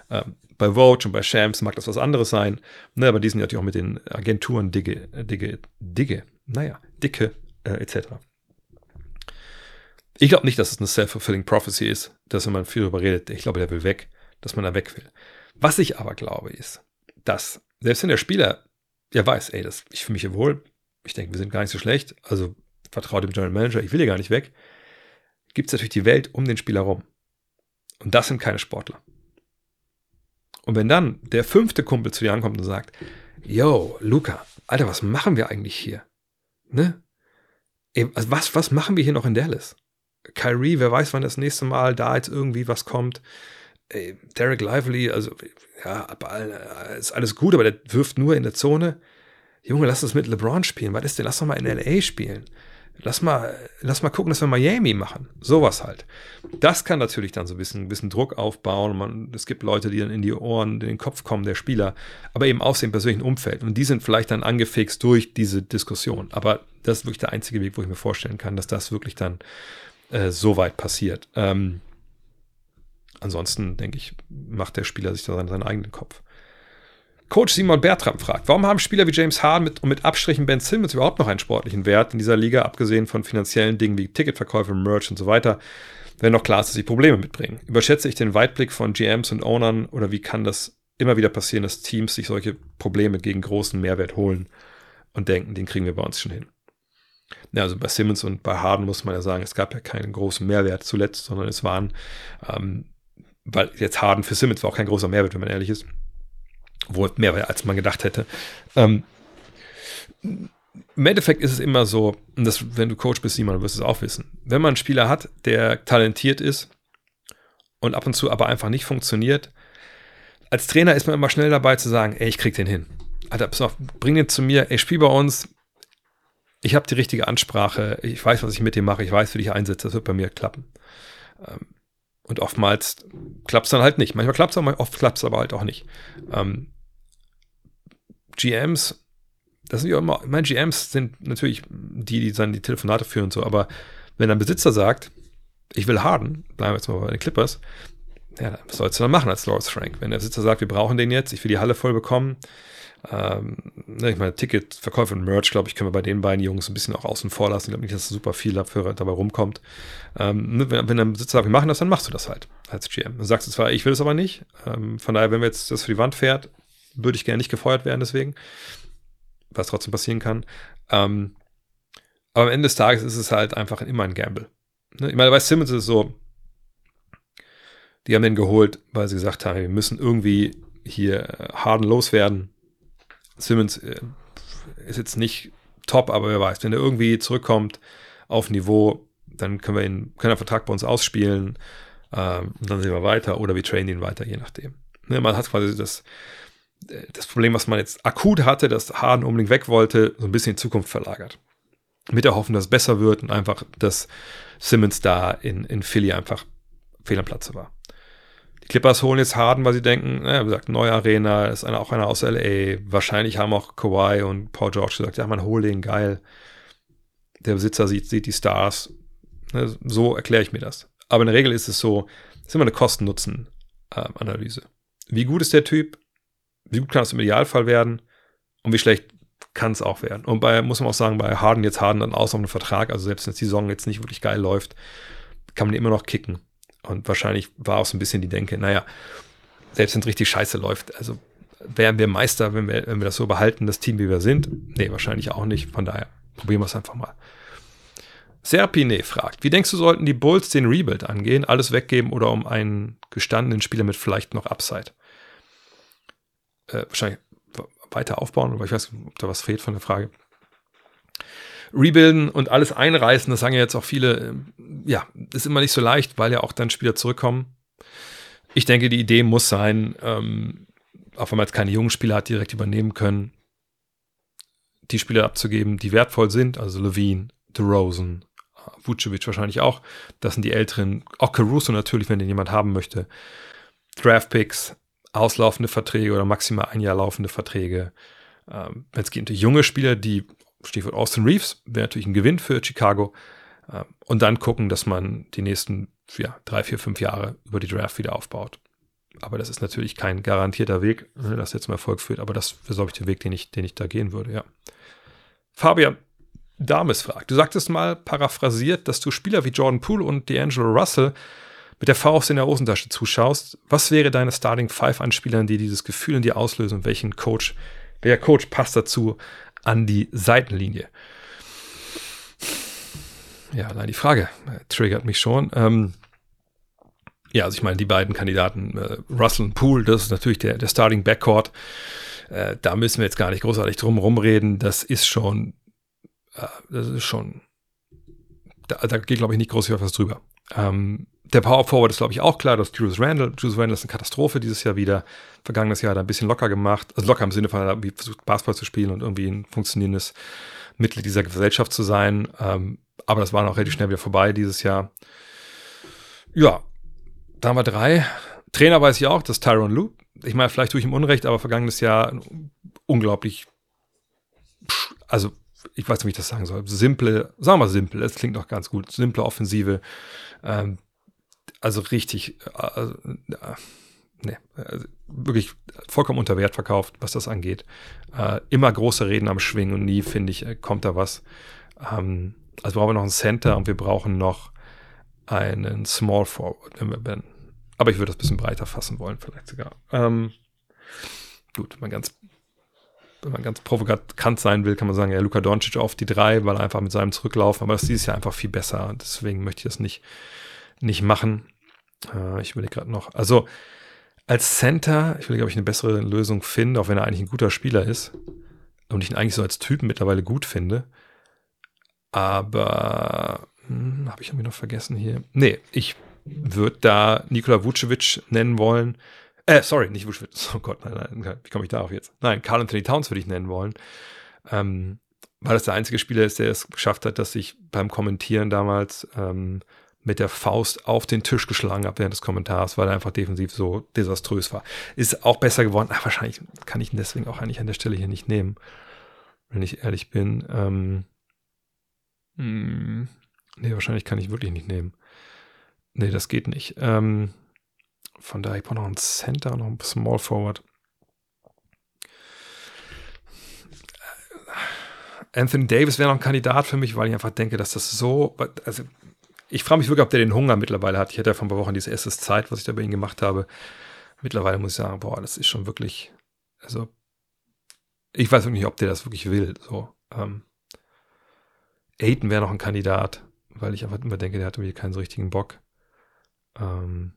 Ähm, bei Vogue und bei Shams mag das was anderes sein, ne, aber die sind natürlich auch mit den Agenturen dicke, dicke, dicke, naja, dicke, äh, etc. Ich glaube nicht, dass es eine self-fulfilling prophecy ist, dass wenn man viel darüber redet, ich glaube, der will weg, dass man da weg will. Was ich aber glaube, ist, dass selbst wenn der Spieler ja weiß, ey, das, ich fühle mich hier wohl, ich denke, wir sind gar nicht so schlecht, also vertraue dem General Manager, ich will hier gar nicht weg, gibt es natürlich die Welt um den Spieler rum. Und das sind keine Sportler. Und wenn dann der fünfte Kumpel zu dir ankommt und sagt, yo, Luca, Alter, was machen wir eigentlich hier? Ne? Also was, was machen wir hier noch in Dallas? Kyrie, wer weiß, wann das nächste Mal da jetzt irgendwie was kommt. Derek Lively, also ja, ist alles gut, aber der wirft nur in der Zone. Junge, lass uns mit LeBron spielen. Was ist denn? Lass doch mal in LA spielen. Lass mal, lass mal gucken, dass wir Miami machen. Sowas halt. Das kann natürlich dann so ein bisschen, ein bisschen Druck aufbauen. Man, es gibt Leute, die dann in die Ohren, in den Kopf kommen der Spieler, aber eben aus dem persönlichen Umfeld. Und die sind vielleicht dann angefixt durch diese Diskussion. Aber das ist wirklich der einzige Weg, wo ich mir vorstellen kann, dass das wirklich dann äh, so weit passiert. Ähm, ansonsten, denke ich, macht der Spieler sich da seinen, seinen eigenen Kopf. Coach Simon Bertram fragt, warum haben Spieler wie James Harden mit, und mit Abstrichen Ben Simmons überhaupt noch einen sportlichen Wert in dieser Liga, abgesehen von finanziellen Dingen wie Ticketverkäufe, Merch und so weiter, wenn noch klar ist, dass sie Probleme mitbringen? Überschätze ich den Weitblick von GMs und Ownern oder wie kann das immer wieder passieren, dass Teams sich solche Probleme gegen großen Mehrwert holen und denken, den kriegen wir bei uns schon hin? Ja, also bei Simmons und bei Harden muss man ja sagen, es gab ja keinen großen Mehrwert zuletzt, sondern es waren, ähm, weil jetzt Harden für Simmons war auch kein großer Mehrwert, wenn man ehrlich ist wohl mehr als man gedacht hätte. Ähm, Im Endeffekt ist es immer so, und das, wenn du Coach bist, Simon, wirst du es auch wissen. Wenn man einen Spieler hat, der talentiert ist und ab und zu aber einfach nicht funktioniert, als Trainer ist man immer schnell dabei zu sagen, ey, ich krieg den hin. Alter, pass auf, bring den zu mir, ey, spiel bei uns. Ich habe die richtige Ansprache, ich weiß, was ich mit dir mache, ich weiß, wie ich einsetze, das wird bei mir klappen. Ähm, und oftmals klappt es dann halt nicht. Manchmal klappt es, oft klappt es aber halt auch nicht. Ähm, GMs, das sind ja immer, meine GMs sind natürlich die, die dann die Telefonate führen und so, aber wenn ein Besitzer sagt, ich will Harden, bleiben wir jetzt mal bei den Clippers, ja, was sollst du dann machen als Lawrence Frank? Wenn der Besitzer sagt, wir brauchen den jetzt, ich will die Halle voll bekommen, ähm, ne, ich meine, Ticketverkäufe und Merch, glaube ich, können wir bei den beiden Jungs ein bisschen auch außen vor lassen. Ich glaube nicht, dass super viel dafür, dabei rumkommt. Ähm, ne, wenn, wenn der Besitzer sagt, wir machen das, dann machst du das halt als GM. Dann sagst du zwar, ich will es aber nicht. Ähm, von daher, wenn wir jetzt das für die Wand fährt, würde ich gerne nicht gefeuert werden deswegen, was trotzdem passieren kann. Ähm, aber am Ende des Tages ist es halt einfach immer ein Gamble. Ne? Ich meine, bei Simmons ist es so, die haben den geholt, weil sie gesagt haben, wir müssen irgendwie hier Harden loswerden. Simmons äh, ist jetzt nicht top, aber wer weiß, wenn er irgendwie zurückkommt auf Niveau, dann können wir ihn, können einen Vertrag bei uns ausspielen ähm, und dann sehen wir weiter oder wir trainen ihn weiter, je nachdem. Ne, man hat quasi das, das Problem, was man jetzt akut hatte, dass Harden unbedingt weg wollte, so ein bisschen in Zukunft verlagert. Mit der Hoffnung, dass es besser wird und einfach, dass Simmons da in, in Philly einfach fehl am Platze war. Clippers holen jetzt Harden, weil sie denken, naja, wie gesagt, neue Arena, ist einer, auch einer aus LA. Wahrscheinlich haben auch Kawhi und Paul George gesagt, ja, man hol den geil. Der Besitzer sieht, sieht die Stars. Ne, so erkläre ich mir das. Aber in der Regel ist es so, es ist immer eine Kosten-Nutzen-Analyse. Wie gut ist der Typ? Wie gut kann es im Idealfall werden? Und wie schlecht kann es auch werden? Und bei, muss man auch sagen, bei Harden jetzt Harden dann aus auf einen Vertrag, also selbst wenn die Saison jetzt nicht wirklich geil läuft, kann man immer noch kicken. Und wahrscheinlich war auch so ein bisschen die Denke, naja, selbst wenn es richtig scheiße läuft, also wären wir Meister, wenn wir, wenn wir das so behalten, das Team, wie wir sind? Nee, wahrscheinlich auch nicht. Von daher probieren wir es einfach mal. Serpine fragt, wie denkst du, sollten die Bulls den Rebuild angehen? Alles weggeben oder um einen gestandenen Spieler mit vielleicht noch Upside? Äh, wahrscheinlich weiter aufbauen, aber ich weiß ob da was fehlt von der Frage. Rebuilden und alles einreißen, das sagen ja jetzt auch viele, ja, ist immer nicht so leicht, weil ja auch dann Spieler zurückkommen. Ich denke, die Idee muss sein, ähm, auch wenn man jetzt keine jungen Spieler hat, direkt übernehmen können, die Spieler abzugeben, die wertvoll sind, also Levine, DeRozan, Vucevic wahrscheinlich auch. Das sind die älteren, auch Caruso natürlich, wenn den jemand haben möchte. Draftpicks, auslaufende Verträge oder maximal ein Jahr laufende Verträge. Ähm, wenn es geht, junge Spieler, die, Stichwort Austin Reeves, wäre natürlich ein Gewinn für Chicago. Ähm, und dann gucken, dass man die nächsten ja, drei, vier, fünf Jahre über die Draft wieder aufbaut. Aber das ist natürlich kein garantierter Weg, ne, das jetzt zum Erfolg führt. Aber das wäre, glaube ich, der Weg, den ich, den ich da gehen würde, ja. Fabian Dames fragt, du sagtest mal paraphrasiert, dass du Spieler wie Jordan Poole und D'Angelo Russell mit der Faust in der Hosentasche zuschaust, was wäre deine Starting Five an Spielern, die dieses Gefühl in dir auslösen welchen Coach, welcher Coach passt dazu an die Seitenlinie? Ja, allein die Frage äh, triggert mich schon. Ähm, ja, also ich meine, die beiden Kandidaten, äh, Russell und Poole, das ist natürlich der, der Starting Backcourt. Äh, da müssen wir jetzt gar nicht großartig drum rumreden. Das ist schon, äh, das ist schon, da, da geht, glaube ich, nicht groß was drüber. Ähm, der Power Forward ist, glaube ich, auch klar, dass Julius Randle, Julius Randle ist eine Katastrophe dieses Jahr wieder. Vergangenes Jahr hat er ein bisschen locker gemacht. Also locker im Sinne von, er hat versucht, Basketball zu spielen und irgendwie ein funktionierendes Mitglied dieser Gesellschaft zu sein. Ähm, aber das war noch relativ schnell wieder vorbei dieses Jahr. Ja, da haben wir drei. Trainer weiß ich auch, das ist Tyron Lue. Ich meine, vielleicht tue ich ihm Unrecht, aber vergangenes Jahr unglaublich, also ich weiß nicht, wie ich das sagen soll. Simple, sagen wir mal simpel, es klingt doch ganz gut. Simple Offensive. Ähm, also richtig, also, äh, nee, also wirklich vollkommen unter Wert verkauft, was das angeht. Äh, immer große Reden am Schwingen und nie, finde ich, äh, kommt da was. Ähm, also brauchen wir noch einen Center und wir brauchen noch einen Small Forward, wenn wir ben. Aber ich würde das ein bisschen breiter fassen wollen, vielleicht sogar. Ähm, gut, wenn man ganz, wenn man ganz provokant sein will, kann man sagen, ja, Luka Doncic auf die drei, weil er einfach mit seinem Zurücklaufen, aber das ist dieses Jahr einfach viel besser. Deswegen möchte ich das nicht nicht machen. Äh, ich überlege gerade noch. Also als Center, ich will, ob ich eine bessere Lösung finde, auch wenn er eigentlich ein guter Spieler ist und ich ihn eigentlich so als Typen mittlerweile gut finde. Aber hm, habe ich irgendwie noch vergessen hier? Nee, ich würde da Nikola Vucevic nennen wollen. Äh, sorry, nicht Vucevic. Oh Gott, nein, nein, wie komme ich darauf jetzt? Nein, Carl Anthony Towns würde ich nennen wollen. Ähm, weil das der einzige Spieler ist, der es geschafft hat, dass ich beim Kommentieren damals ähm, mit der Faust auf den Tisch geschlagen habe während des Kommentars, weil er einfach defensiv so desaströs war. Ist auch besser geworden. Ach, wahrscheinlich kann ich ihn deswegen auch eigentlich an der Stelle hier nicht nehmen, wenn ich ehrlich bin. Ähm, mh, hm, nee, wahrscheinlich kann ich wirklich nicht nehmen. Nee, das geht nicht. Ähm, von daher, ich brauche noch einen Center, noch einen Small Forward. Anthony Davis wäre noch ein Kandidat für mich, weil ich einfach denke, dass das so, also ich frage mich wirklich, ob der den Hunger mittlerweile hat. Ich hatte ja vor ein paar Wochen diese erste Zeit, was ich da bei ihm gemacht habe. Mittlerweile muss ich sagen, boah, das ist schon wirklich, also, ich weiß wirklich nicht, ob der das wirklich will. So, ähm, Aiden wäre noch ein Kandidat, weil ich einfach immer denke, der hat irgendwie keinen so richtigen Bock. Ähm,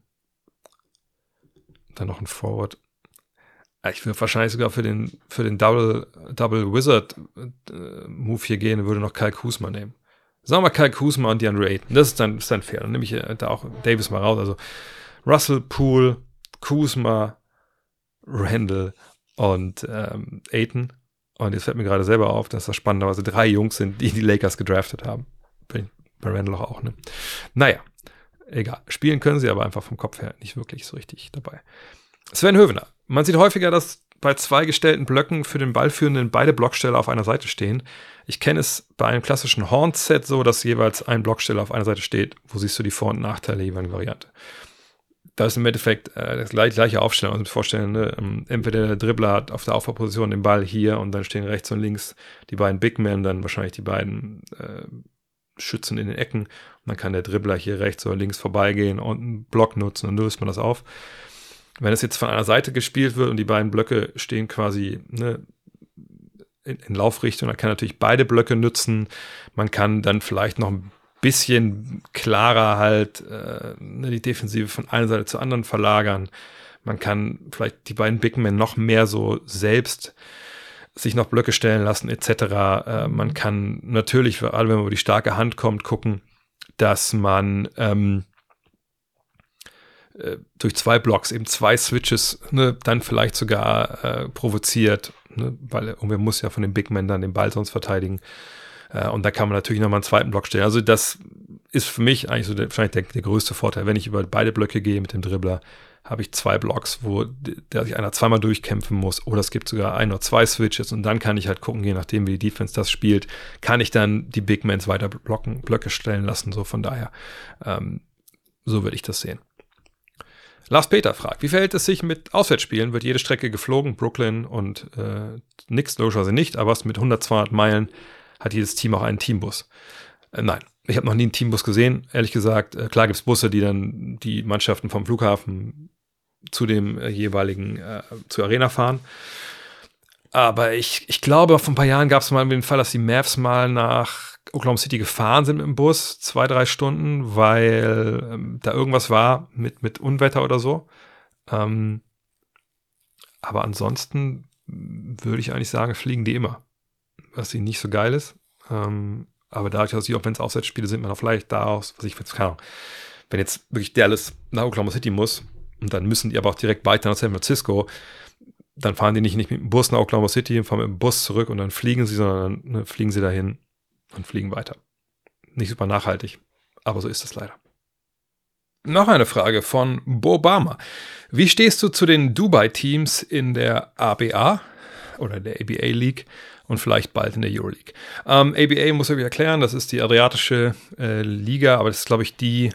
dann noch ein Forward. Ich würde wahrscheinlich sogar für den, für den Double, Double Wizard äh, Move hier gehen würde noch Kyle Kuzma nehmen. Sagen wir Kyle Kuzma und DeAndre Ayton. Das ist dann, ist dann fair. Dann nehme ich äh, da auch Davis mal raus. Also Russell, Poole, Kuzma, Randall und ähm, Ayton. Und jetzt fällt mir gerade selber auf, dass das spannenderweise drei Jungs sind, die die Lakers gedraftet haben. Bei Randall auch, ne? Naja, Egal. Spielen können sie aber einfach vom Kopf her nicht wirklich so richtig dabei. Sven Hövener. Man sieht häufiger, dass bei zwei gestellten Blöcken für den Ballführenden beide Blocksteller auf einer Seite stehen. Ich kenne es bei einem klassischen Horn-Set so, dass jeweils ein Blocksteller auf einer Seite steht. Wo siehst du die Vor- und Nachteile der jeweiligen Variante? Das ist im Endeffekt äh, das gleiche, gleiche Aufstellung. Also vorstellen, ne? Ähm, entweder der Dribbler hat auf der Aufbauposition den Ball hier und dann stehen rechts und links die beiden Big Men, dann wahrscheinlich die beiden äh, Schützen in den Ecken. Und dann kann der Dribbler hier rechts oder links vorbeigehen und einen Block nutzen und löst man das auf. Wenn es jetzt von einer Seite gespielt wird und die beiden Blöcke stehen quasi ne, in, in Laufrichtung, dann kann natürlich beide Blöcke nutzen. Man kann dann vielleicht noch ein bisschen klarer halt äh, ne, die Defensive von einer Seite zur anderen verlagern. Man kann vielleicht die beiden Big Men noch mehr so selbst sich noch Blöcke stellen lassen, etc. Äh, man kann natürlich, vor allem wenn man über die starke Hand kommt, gucken, dass man ähm, äh, durch zwei Blocks eben zwei Switches ne, dann vielleicht sogar äh, provoziert, ne, weil irgendwer muss ja von den Big Men dann den Ball sonst verteidigen. Äh, und da kann man natürlich nochmal einen zweiten Block stellen. Also das ist für mich eigentlich so der, wahrscheinlich der, der größte Vorteil. Wenn ich über beide Blöcke gehe mit dem Dribbler, habe ich zwei Blocks, wo der sich einer zweimal durchkämpfen muss. Oder es gibt sogar ein oder zwei Switches und dann kann ich halt gucken, je nachdem, wie die Defense das spielt, kann ich dann die Big Mans weiter blocken, Blöcke stellen lassen. So von daher, ähm, so würde ich das sehen. Lars Peter fragt, wie verhält es sich mit Auswärtsspielen? Wird jede Strecke geflogen? Brooklyn und äh, nix logischerweise nicht, aber was mit 100, 200 Meilen hat jedes Team auch einen Teambus. Äh, nein, ich habe noch nie einen Teambus gesehen, ehrlich gesagt. Äh, klar gibt es Busse, die dann die Mannschaften vom Flughafen zu dem äh, jeweiligen, äh, zur Arena fahren. Aber ich, ich glaube, vor ein paar Jahren gab es mal den Fall, dass die Mavs mal nach Oklahoma City gefahren sind mit dem Bus, zwei, drei Stunden, weil ähm, da irgendwas war mit, mit Unwetter oder so. Ähm, aber ansonsten würde ich eigentlich sagen, fliegen die immer. Was sie nicht so geil ist. Ähm, aber dadurch, dass sie auch wenn es Auswärtsspiele sind, man auch vielleicht da aus, was ich keine Ahnung. Wenn jetzt wirklich Dallas nach Oklahoma City muss und dann müssen die aber auch direkt weiter nach San Francisco, dann fahren die nicht, nicht mit dem Bus nach Oklahoma City, fahren mit dem Bus zurück und dann fliegen sie, sondern ne, fliegen sie dahin und fliegen weiter. Nicht super nachhaltig, aber so ist es leider. Noch eine Frage von Bobama. Wie stehst du zu den Dubai-Teams in der ABA oder der ABA League und vielleicht bald in der Euroleague? Ähm, ABA muss ich erklären, das ist die Adriatische äh, Liga, aber das ist, glaube ich, die,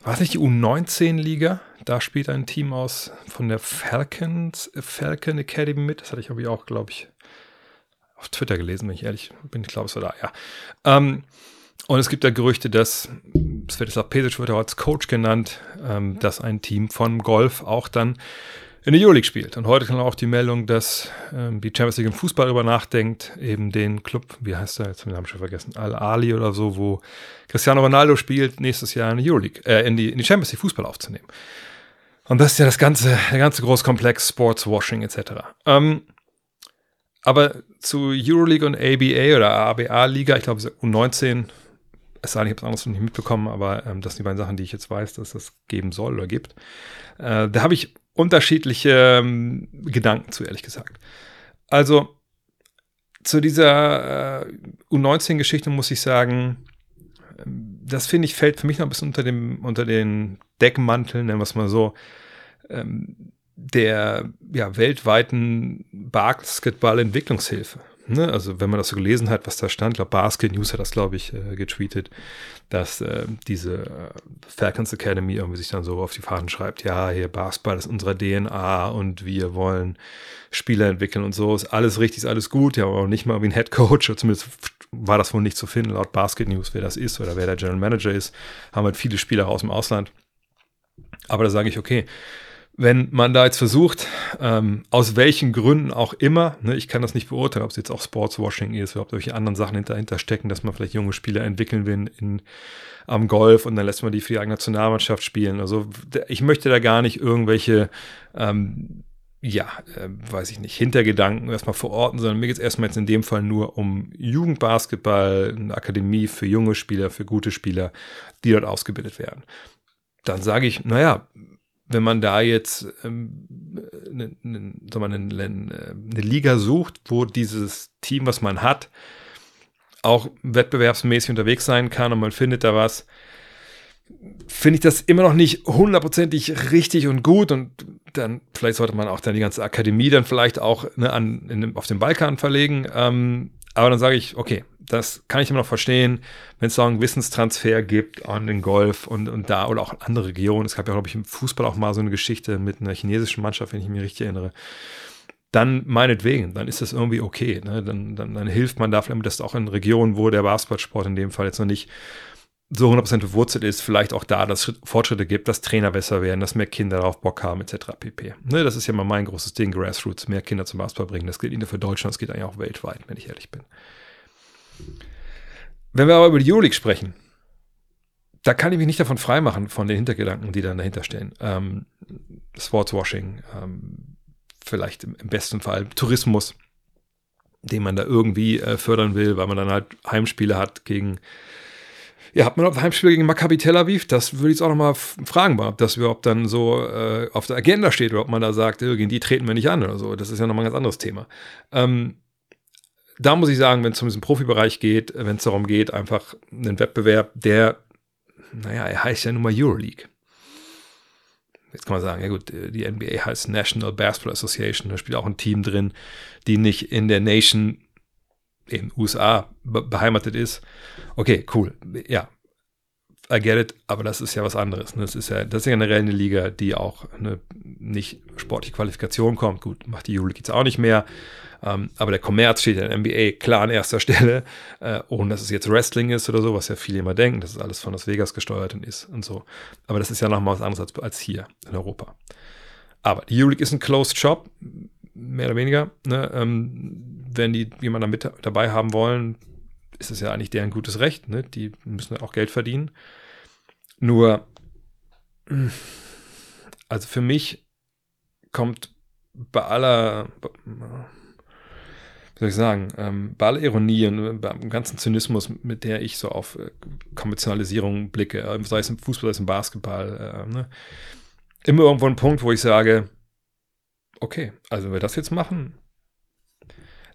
war es nicht die U19-Liga? Da spielt ein Team aus von der Falcons, Falcon Academy mit. Das hatte ich aber auch, glaube ich, auf Twitter gelesen, wenn ich ehrlich bin. Ich glaube, es war da, ja. Ähm, und es gibt da Gerüchte, dass Svetislav Pesic wird auch als Coach genannt, ähm, dass ein Team von Golf auch dann in der Euroleague spielt. Und heute kam auch die Meldung, dass ähm, die Champions League im Fußball darüber nachdenkt, eben den Club, wie heißt der, jetzt habe ich den Namen schon vergessen, Al-Ali oder so, wo Cristiano Ronaldo spielt, nächstes Jahr in die Euroleague, äh, in die, in die Champions League Fußball aufzunehmen. Und das ist ja das ganze, der ganze große Komplex Sportswashing etc. Ähm, aber zu Euroleague und ABA oder ABA-Liga, ich glaube U19, es sei denn, ich habe es anderes noch nicht mitbekommen, aber ähm, das sind die beiden Sachen, die ich jetzt weiß, dass es geben soll oder gibt. Äh, da habe ich unterschiedliche ähm, Gedanken zu, ehrlich gesagt. Also zu dieser äh, U19-Geschichte muss ich sagen, ähm, das finde ich fällt für mich noch ein bisschen unter, dem, unter den Deckmantel, nennen wir es mal so, ähm, der ja, weltweiten Basketball-Entwicklungshilfe. Ne? Also wenn man das so gelesen hat, was da stand, glaube Basket News hat das, glaube ich, äh, getweetet, dass äh, diese äh, Falcons Academy irgendwie sich dann so auf die Fahnen schreibt, ja, hier Basketball ist unsere DNA und wir wollen Spieler entwickeln und so. Ist alles richtig, ist alles gut, ja, aber nicht mal wie ein Head Coach, oder zumindest war das wohl nicht zu finden, laut Basket News, wer das ist oder wer der General Manager ist, haben halt viele Spieler aus dem Ausland. Aber da sage ich, okay, wenn man da jetzt versucht, ähm, aus welchen Gründen auch immer, ne, ich kann das nicht beurteilen, ob es jetzt auch Sportswashing ist oder ob welche anderen Sachen dahinter stecken, dass man vielleicht junge Spieler entwickeln will in, am Golf und dann lässt man die für die eigene Nationalmannschaft spielen. Also ich möchte da gar nicht irgendwelche, ähm, ja, äh, weiß ich nicht, Hintergedanken erstmal verorten, sondern mir geht es erstmal jetzt in dem Fall nur um Jugendbasketball, eine Akademie für junge Spieler, für gute Spieler, die dort ausgebildet werden. Dann sage ich, naja, wenn man da jetzt ähm, eine, eine, eine, eine, Liga sucht, wo dieses Team, was man hat, auch wettbewerbsmäßig unterwegs sein kann und man findet da was, finde ich das immer noch nicht hundertprozentig richtig und gut und dann vielleicht sollte man auch dann die ganze Akademie dann vielleicht auch ne, an, in, auf den Balkan verlegen. Ähm, aber dann sage ich, okay, das kann ich immer noch verstehen, wenn es da einen Wissenstransfer gibt an den Golf und, und da oder auch andere Regionen. Es gab ja, glaube ich, im Fußball auch mal so eine Geschichte mit einer chinesischen Mannschaft, wenn ich mich richtig erinnere. Dann meinetwegen, dann ist das irgendwie okay. Ne? Dann, dann, dann hilft man da vielleicht, dass auch in Regionen, wo der Basketballsport in dem Fall jetzt noch nicht so 100% bewurzelt ist, vielleicht auch da, dass es Fortschritte gibt, dass Trainer besser werden, dass mehr Kinder darauf Bock haben, etc. pp. Ne, das ist ja mal mein großes Ding, Grassroots, mehr Kinder zum Basketball bringen. Das gilt nicht nur für Deutschland, das geht eigentlich auch weltweit, wenn ich ehrlich bin. Wenn wir aber über die Euroleague sprechen, da kann ich mich nicht davon freimachen, von den Hintergedanken, die dann dahinter stehen. Ähm, Sportswashing, ähm, vielleicht im, besten Fall Tourismus, den man da irgendwie äh, fördern will, weil man dann halt Heimspiele hat gegen ja, hat man auch Heimspiel gegen Maccabi Tel Aviv? Das würde ich jetzt auch nochmal fragen, ob das überhaupt dann so äh, auf der Agenda steht oder ob man da sagt, gegen die treten wir nicht an oder so. Das ist ja nochmal ein ganz anderes Thema. Ähm, da muss ich sagen, wenn es um diesen Profibereich geht, wenn es darum geht, einfach einen Wettbewerb, der, naja, er heißt ja nun mal Euroleague. Jetzt kann man sagen, ja gut, die NBA heißt National Basketball Association, da spielt auch ein Team drin, die nicht in der Nation in USA beheimatet ist. Okay, cool. Ja, I get it, aber das ist ja was anderes. Ne? Das ist ja, das ist ja generell eine Liga, die auch eine nicht sportliche Qualifikation kommt. Gut, macht die Euroleague jetzt auch nicht mehr. Ähm, aber der Kommerz steht ja in NBA klar an erster Stelle, äh, ohne dass es jetzt Wrestling ist oder so, was ja viele immer denken, dass es alles von Las Vegas gesteuert ist und so. Aber das ist ja nochmal was anderes als, als hier in Europa. Aber die Euroleague ist ein Closed Shop, mehr oder weniger. Ne? Ähm, wenn die jemanden mit dabei haben wollen, ist es ja eigentlich deren gutes Recht. Ne? Die müssen auch Geld verdienen. Nur, also für mich kommt bei aller, soll ich sagen, ähm, bei aller Ironie und beim ganzen Zynismus, mit der ich so auf äh, Konventionalisierung blicke, äh, sei es im Fußball, sei es im Basketball, äh, ne? immer irgendwo ein Punkt, wo ich sage, okay, also wenn wir das jetzt machen,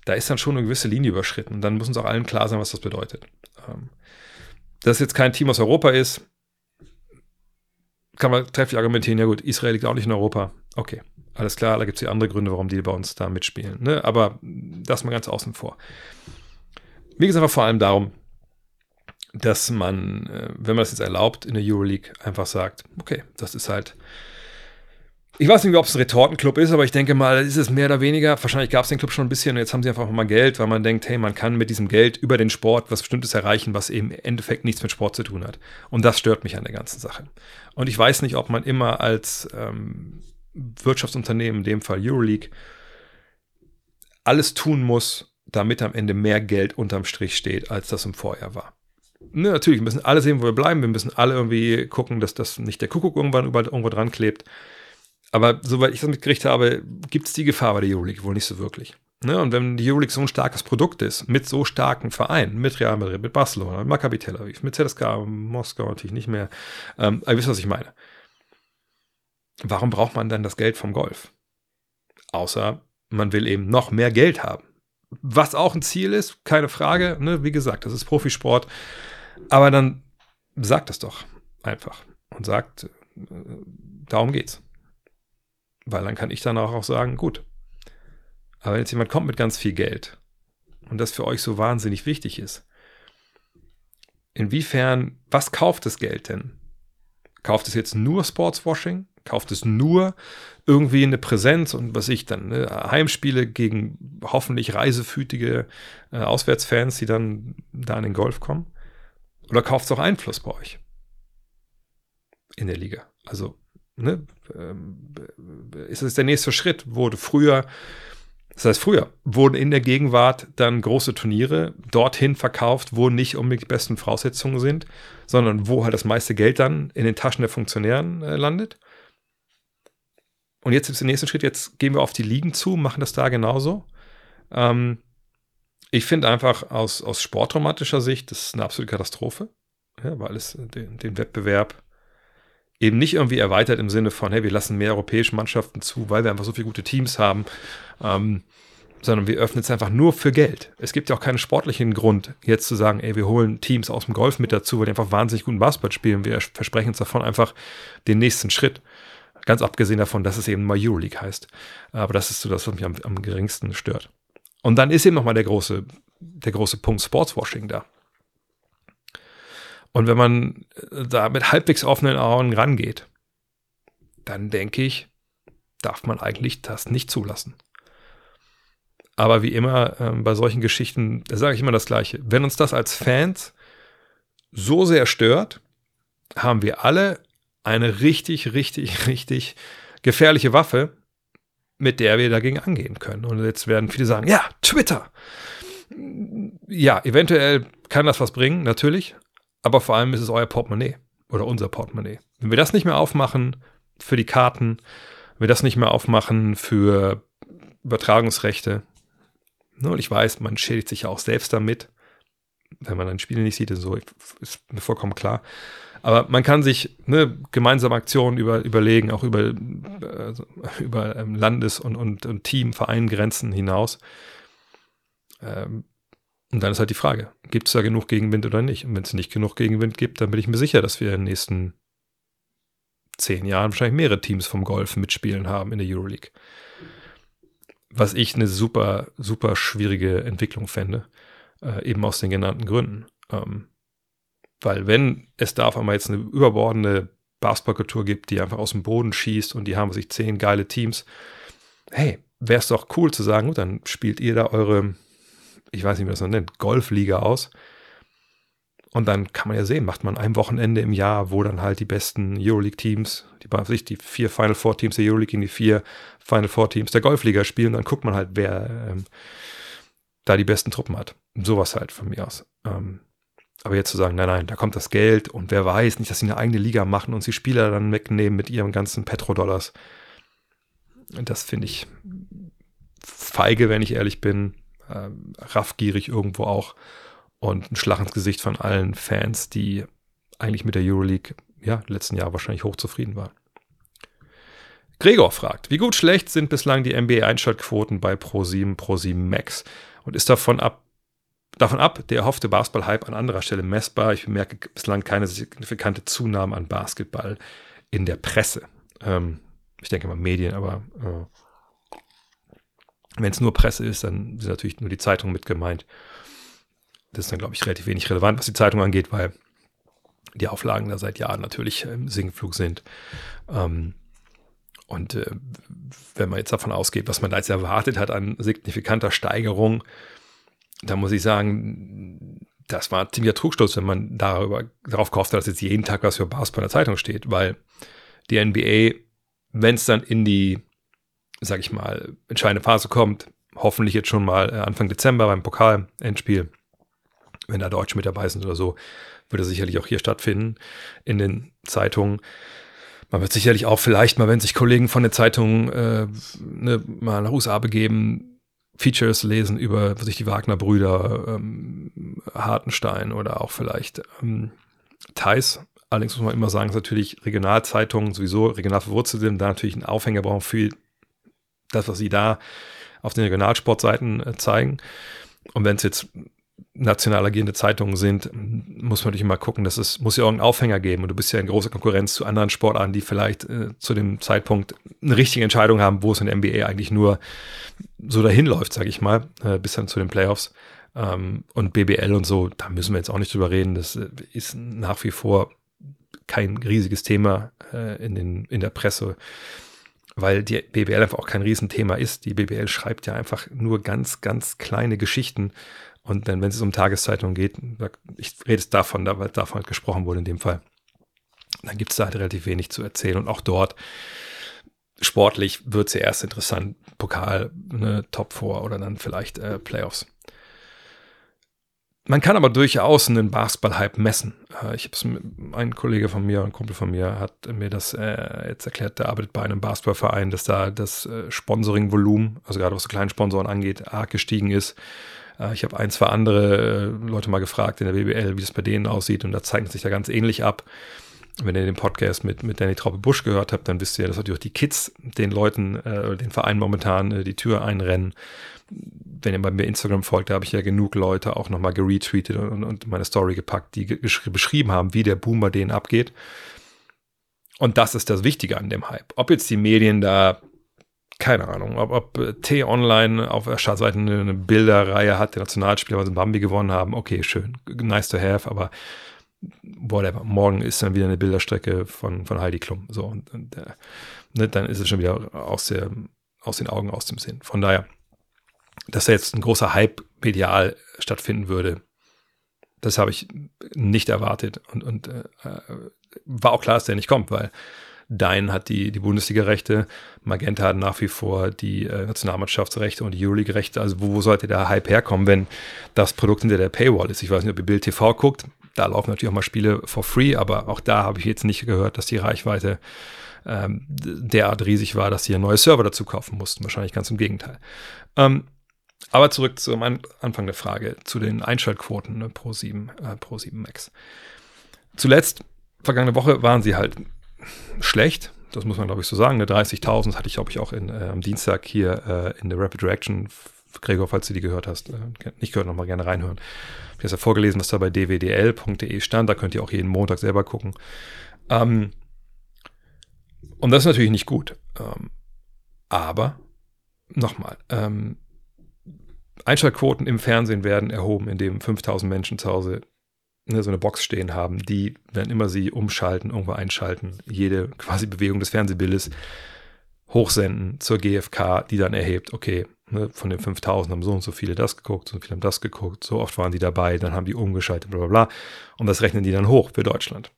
da ist dann schon eine gewisse Linie überschritten. Dann muss uns auch allen klar sein, was das bedeutet. Ähm, dass jetzt kein Team aus Europa ist, kann man trefflich argumentieren, ja gut, Israel liegt auch nicht in Europa. Okay, alles klar, da gibt es ja andere Gründe, warum die bei uns da mitspielen. Ne? Aber das mal ganz außen vor. Mir geht es einfach vor allem darum, dass man, äh, wenn man das jetzt erlaubt, in der Euroleague einfach sagt, okay, das ist halt ich weiß nicht, ob es ein Retortenclub ist, aber ich denke mal, ist es mehr oder weniger. Wahrscheinlich gab es den Club schon ein bisschen und jetzt haben sie einfach mal Geld, weil man denkt, hey, man kann mit diesem Geld über den Sport was Bestimmtes erreichen, was eben im Endeffekt nichts mit Sport zu tun hat. Und das stört mich an der ganzen Sache. Und ich weiß nicht, ob man immer als ähm, Wirtschaftsunternehmen, in dem Fall Euroleague, alles tun muss, damit am Ende mehr Geld unterm Strich steht, als das im Vorjahr war. Ne, natürlich, wir müssen alle sehen, wo wir bleiben. Wir müssen alle irgendwie gucken, dass das nicht der Kuckuck irgendwann irgendwo dran klebt. Aber soweit ich das mitgekriegt habe, gibt es die Gefahr bei der Euroleague wohl nicht so wirklich. Ne? Und wenn die Euroleague so ein starkes Produkt ist, mit so starken Vereinen, mit Real Madrid, mit Barcelona, mit Maccabi Tel Aviv, mit ZSK, Moskau natürlich nicht mehr, ähm, aber ihr wisst, was ich meine. Warum braucht man dann das Geld vom Golf? Außer man will eben noch mehr Geld haben. Was auch ein Ziel ist, keine Frage. Ne? Wie gesagt, das ist Profisport. Aber dann sagt es doch einfach und sagt, äh, darum geht's. Weil dann kann ich dann auch sagen, gut. Aber wenn jetzt jemand kommt mit ganz viel Geld und das für euch so wahnsinnig wichtig ist, inwiefern, was kauft das Geld denn? Kauft es jetzt nur Sportswashing? Kauft es nur irgendwie eine Präsenz und was ich dann, ne, Heimspiele gegen hoffentlich reisefütige äh, Auswärtsfans, die dann da in den Golf kommen? Oder kauft es auch Einfluss bei euch in der Liga? Also ne, ähm, ist es der nächste Schritt, wurde früher, das heißt früher, wurden in der Gegenwart dann große Turniere dorthin verkauft, wo nicht unbedingt die besten Voraussetzungen sind, sondern wo halt das meiste Geld dann in den Taschen der Funktionären äh, landet. Und jetzt ist der nächste Schritt, jetzt gehen wir auf die Ligen zu, machen das da genauso. Ähm, ich finde einfach aus, aus sporttraumatischer Sicht, das ist eine absolute Katastrophe, ja, weil es den, den Wettbewerb eben nicht irgendwie erweitert im Sinne von, hey, wir lassen mehr europäische Mannschaften zu, weil wir einfach so viele gute Teams haben. Ähm, sondern wir öffnen es einfach nur für Geld. Es gibt ja auch keinen sportlichen Grund, jetzt zu sagen, ey, wir holen Teams aus dem Golf mit dazu, weil die einfach wahnsinnig guten Basketball spielen. Wir versprechen uns davon einfach den nächsten Schritt. Ganz abgesehen davon, dass es eben mal Euroleague heißt. Aber das ist so das, was mich am, am geringsten stört. Und dann ist eben nochmal der große, der große Punkt Sportswashing da. Und wenn man da mit halbwegs offenen Augen rangeht, dann denke ich, darf man eigentlich das nicht zulassen. Aber wie immer ähm, bei solchen Geschichten, da sage ich immer das Gleiche. Wenn uns das als Fans so sehr stört, haben wir alle eine richtig, richtig, richtig gefährliche Waffe, mit der wir dagegen angehen können. Und jetzt werden viele sagen, ja, Twitter. Ja, eventuell kann das was bringen, natürlich. Aber vor allem ist es euer Portemonnaie oder unser Portemonnaie. Wenn wir das nicht mehr aufmachen für die Karten, wenn wir das nicht mehr aufmachen für Übertragungsrechte, Ne, und ich weiß, man schädigt sich ja auch selbst damit, wenn man ein Spiel nicht sieht, so ist mir vollkommen klar. Aber man kann sich ne, gemeinsame Aktionen über, überlegen, auch über, äh, über ähm, Landes- und, und, und Team, Vereingrenzen hinaus. Ähm, und dann ist halt die Frage, gibt es da genug Gegenwind oder nicht? Und wenn es nicht genug Gegenwind gibt, dann bin ich mir sicher, dass wir in den nächsten zehn Jahren wahrscheinlich mehrere Teams vom Golf mitspielen haben in der Euroleague was ich eine super, super schwierige Entwicklung fände, äh, eben aus den genannten Gründen. Ähm, weil wenn es da auf einmal jetzt eine überbordende Basketballkultur gibt, die einfach aus dem Boden schießt und die haben sich zehn geile Teams, hey, wäre es doch cool zu sagen, gut, dann spielt ihr da eure, ich weiß nicht, wie man das noch nennt, Golfliga aus und dann kann man ja sehen, macht man ein Wochenende im Jahr, wo dann halt die besten Euroleague-Teams, die, die vier Final Four Teams der Euroleague gegen die vier Final Four Teams der Golfliga spielen. Dann guckt man halt, wer ähm, da die besten Truppen hat. Sowas halt von mir aus. Ähm, aber jetzt zu sagen, nein, nein, da kommt das Geld und wer weiß nicht, dass sie eine eigene Liga machen und sie Spieler dann wegnehmen mit ihren ganzen Petrodollars. Das finde ich feige, wenn ich ehrlich bin. Ähm, raffgierig irgendwo auch und ein Schlag ins Gesicht von allen Fans, die eigentlich mit der Euroleague ja letzten Jahr wahrscheinlich hochzufrieden waren. Gregor fragt, wie gut schlecht sind bislang die NBA-Einschaltquoten bei Pro7, Pro7 Max und ist davon ab, davon ab der erhoffte Basketball-Hype an anderer Stelle messbar? Ich bemerke bislang keine signifikante Zunahme an Basketball in der Presse. Ähm, ich denke mal Medien, aber äh, wenn es nur Presse ist, dann sind natürlich nur die Zeitungen mit gemeint. Das ist dann, glaube ich, relativ wenig relevant, was die Zeitung angeht, weil die Auflagen da seit Jahren natürlich im Sinkflug sind. Ähm, und äh, wenn man jetzt davon ausgeht, was man da jetzt erwartet hat an signifikanter Steigerung, da muss ich sagen, das war ein ziemlicher Trugstoß, wenn man darüber, darauf gehofft hat, dass jetzt jeden Tag was für Basketball in der Zeitung steht, weil die NBA, wenn es dann in die, sag ich mal, entscheidende Phase kommt, hoffentlich jetzt schon mal äh, Anfang Dezember beim Pokal-Endspiel, wenn da Deutsche mit dabei sind oder so, würde sicherlich auch hier stattfinden in den Zeitungen. Man wird sicherlich auch vielleicht mal, wenn sich Kollegen von den Zeitungen äh, ne, mal nach USA begeben, Features lesen über sich die Wagner-Brüder, ähm, Hartenstein oder auch vielleicht ähm, Theis. Allerdings muss man immer sagen, dass natürlich Regionalzeitungen sowieso regional verwurzelt sind, da natürlich einen Aufhänger brauchen für das, was sie da auf den Regionalsportseiten äh, zeigen. Und wenn es jetzt national agierende Zeitungen sind, muss man natürlich immer gucken, dass es muss ja irgendeinen Aufhänger geben. Und du bist ja in großer Konkurrenz zu anderen Sportarten, die vielleicht äh, zu dem Zeitpunkt eine richtige Entscheidung haben, wo es in der NBA eigentlich nur so dahin läuft, sage ich mal, äh, bis dann zu den Playoffs. Ähm, und BBL und so, da müssen wir jetzt auch nicht drüber reden. Das äh, ist nach wie vor kein riesiges Thema äh, in, den, in der Presse weil die BBL einfach auch kein Riesenthema ist. Die BBL schreibt ja einfach nur ganz, ganz kleine Geschichten und dann, wenn es um Tageszeitungen geht, ich rede es davon, da, weil davon halt gesprochen wurde in dem Fall, dann gibt es da halt relativ wenig zu erzählen. Und auch dort, sportlich, wird es ja erst interessant. Pokal, ne, Top 4 oder dann vielleicht äh, Playoffs. Man kann aber durchaus einen Basketball-Hype messen. Äh, ich habe es ein Kollege von mir, ein Kumpel von mir, hat mir das äh, jetzt erklärt, der arbeitet bei einem Basketballverein, dass da das äh, Sponsoring-Volumen, also gerade was so kleinen Sponsoren angeht, arg gestiegen ist. Äh, ich habe ein, zwei andere äh, Leute mal gefragt in der BBL, wie das bei denen aussieht und da zeigt sich da ganz ähnlich ab. wenn ihr den Podcast mit, mit Danny Traube Busch gehört habt, dann wisst ihr, dass natürlich die Kids den Leuten, äh, den Verein momentan die Tür einrennen. Wenn ihr bei mir Instagram folgt, da habe ich ja genug Leute auch nochmal geretweetet und, und meine Story gepackt, die beschrieben haben, wie der Boom bei denen abgeht. Und das ist das Wichtige an dem Hype. Ob jetzt die Medien da, keine Ahnung, ob, ob T-Online auf der Startseite eine, eine Bilderreihe hat, der Nationalspieler, was in Bambi gewonnen haben, okay, schön, nice to have, aber whatever. Morgen ist dann wieder eine Bilderstrecke von, von Heidi Klum. So, und, und äh, ne, dann ist es schon wieder aus, der, aus den Augen, aus dem Sinn. Von daher, dass da jetzt ein großer Hype medial stattfinden würde, das habe ich nicht erwartet. Und, und äh, war auch klar, dass der nicht kommt, weil Dein hat die, die Bundesliga-Rechte, Magenta hat nach wie vor die äh, Nationalmannschaftsrechte und die Euroleague-Rechte. Also wo, wo sollte der Hype herkommen, wenn das Produkt hinter der Paywall ist? Ich weiß nicht, ob ihr Bild TV guckt. Da laufen natürlich auch mal Spiele for free, aber auch da habe ich jetzt nicht gehört, dass die Reichweite ähm, derart riesig war, dass sie einen neuen Server dazu kaufen mussten. Wahrscheinlich ganz im Gegenteil. Ähm, aber zurück zum Anfang der Frage, zu den Einschaltquoten ne, pro 7, äh, pro 7 Max. Zuletzt, vergangene Woche, waren sie halt schlecht. Das muss man, glaube ich, so sagen. 30.000 hatte ich, glaube ich, auch in, äh, am Dienstag hier äh, in der Rapid Reaction. Gregor, falls du die gehört hast, äh, nicht gehört, nochmal gerne reinhören. Ich habe ja vorgelesen, was da bei dwdl.de stand. Da könnt ihr auch jeden Montag selber gucken. Ähm, und das ist natürlich nicht gut. Ähm, aber, nochmal, ähm, Einschaltquoten im Fernsehen werden erhoben, indem 5000 Menschen zu Hause ne, so eine Box stehen haben, die, wenn immer sie umschalten, irgendwo einschalten, jede quasi Bewegung des Fernsehbildes hochsenden zur GfK, die dann erhebt, okay, ne, von den 5000 haben so und so viele das geguckt, so viele haben das geguckt, so oft waren die dabei, dann haben die umgeschaltet, bla bla bla. Und das rechnen die dann hoch für Deutschland.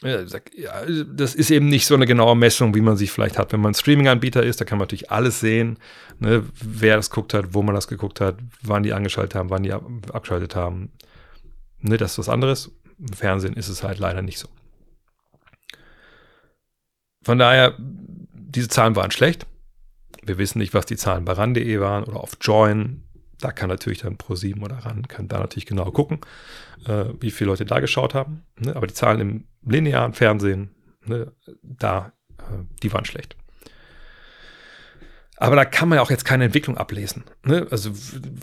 Das ist eben nicht so eine genaue Messung, wie man sie vielleicht hat, wenn man Streaming-Anbieter ist. Da kann man natürlich alles sehen, ne, wer das geguckt hat, wo man das geguckt hat, wann die angeschaltet haben, wann die abgeschaltet haben. Ne, das ist was anderes. Im Fernsehen ist es halt leider nicht so. Von daher, diese Zahlen waren schlecht. Wir wissen nicht, was die Zahlen bei RAN.de waren oder auf Join. Da kann natürlich dann Pro7 oder RAN kann da natürlich genau gucken, äh, wie viele Leute da geschaut haben. Ne? Aber die Zahlen im linearen Fernsehen, ne, da, äh, die waren schlecht. Aber da kann man ja auch jetzt keine Entwicklung ablesen. Ne? Also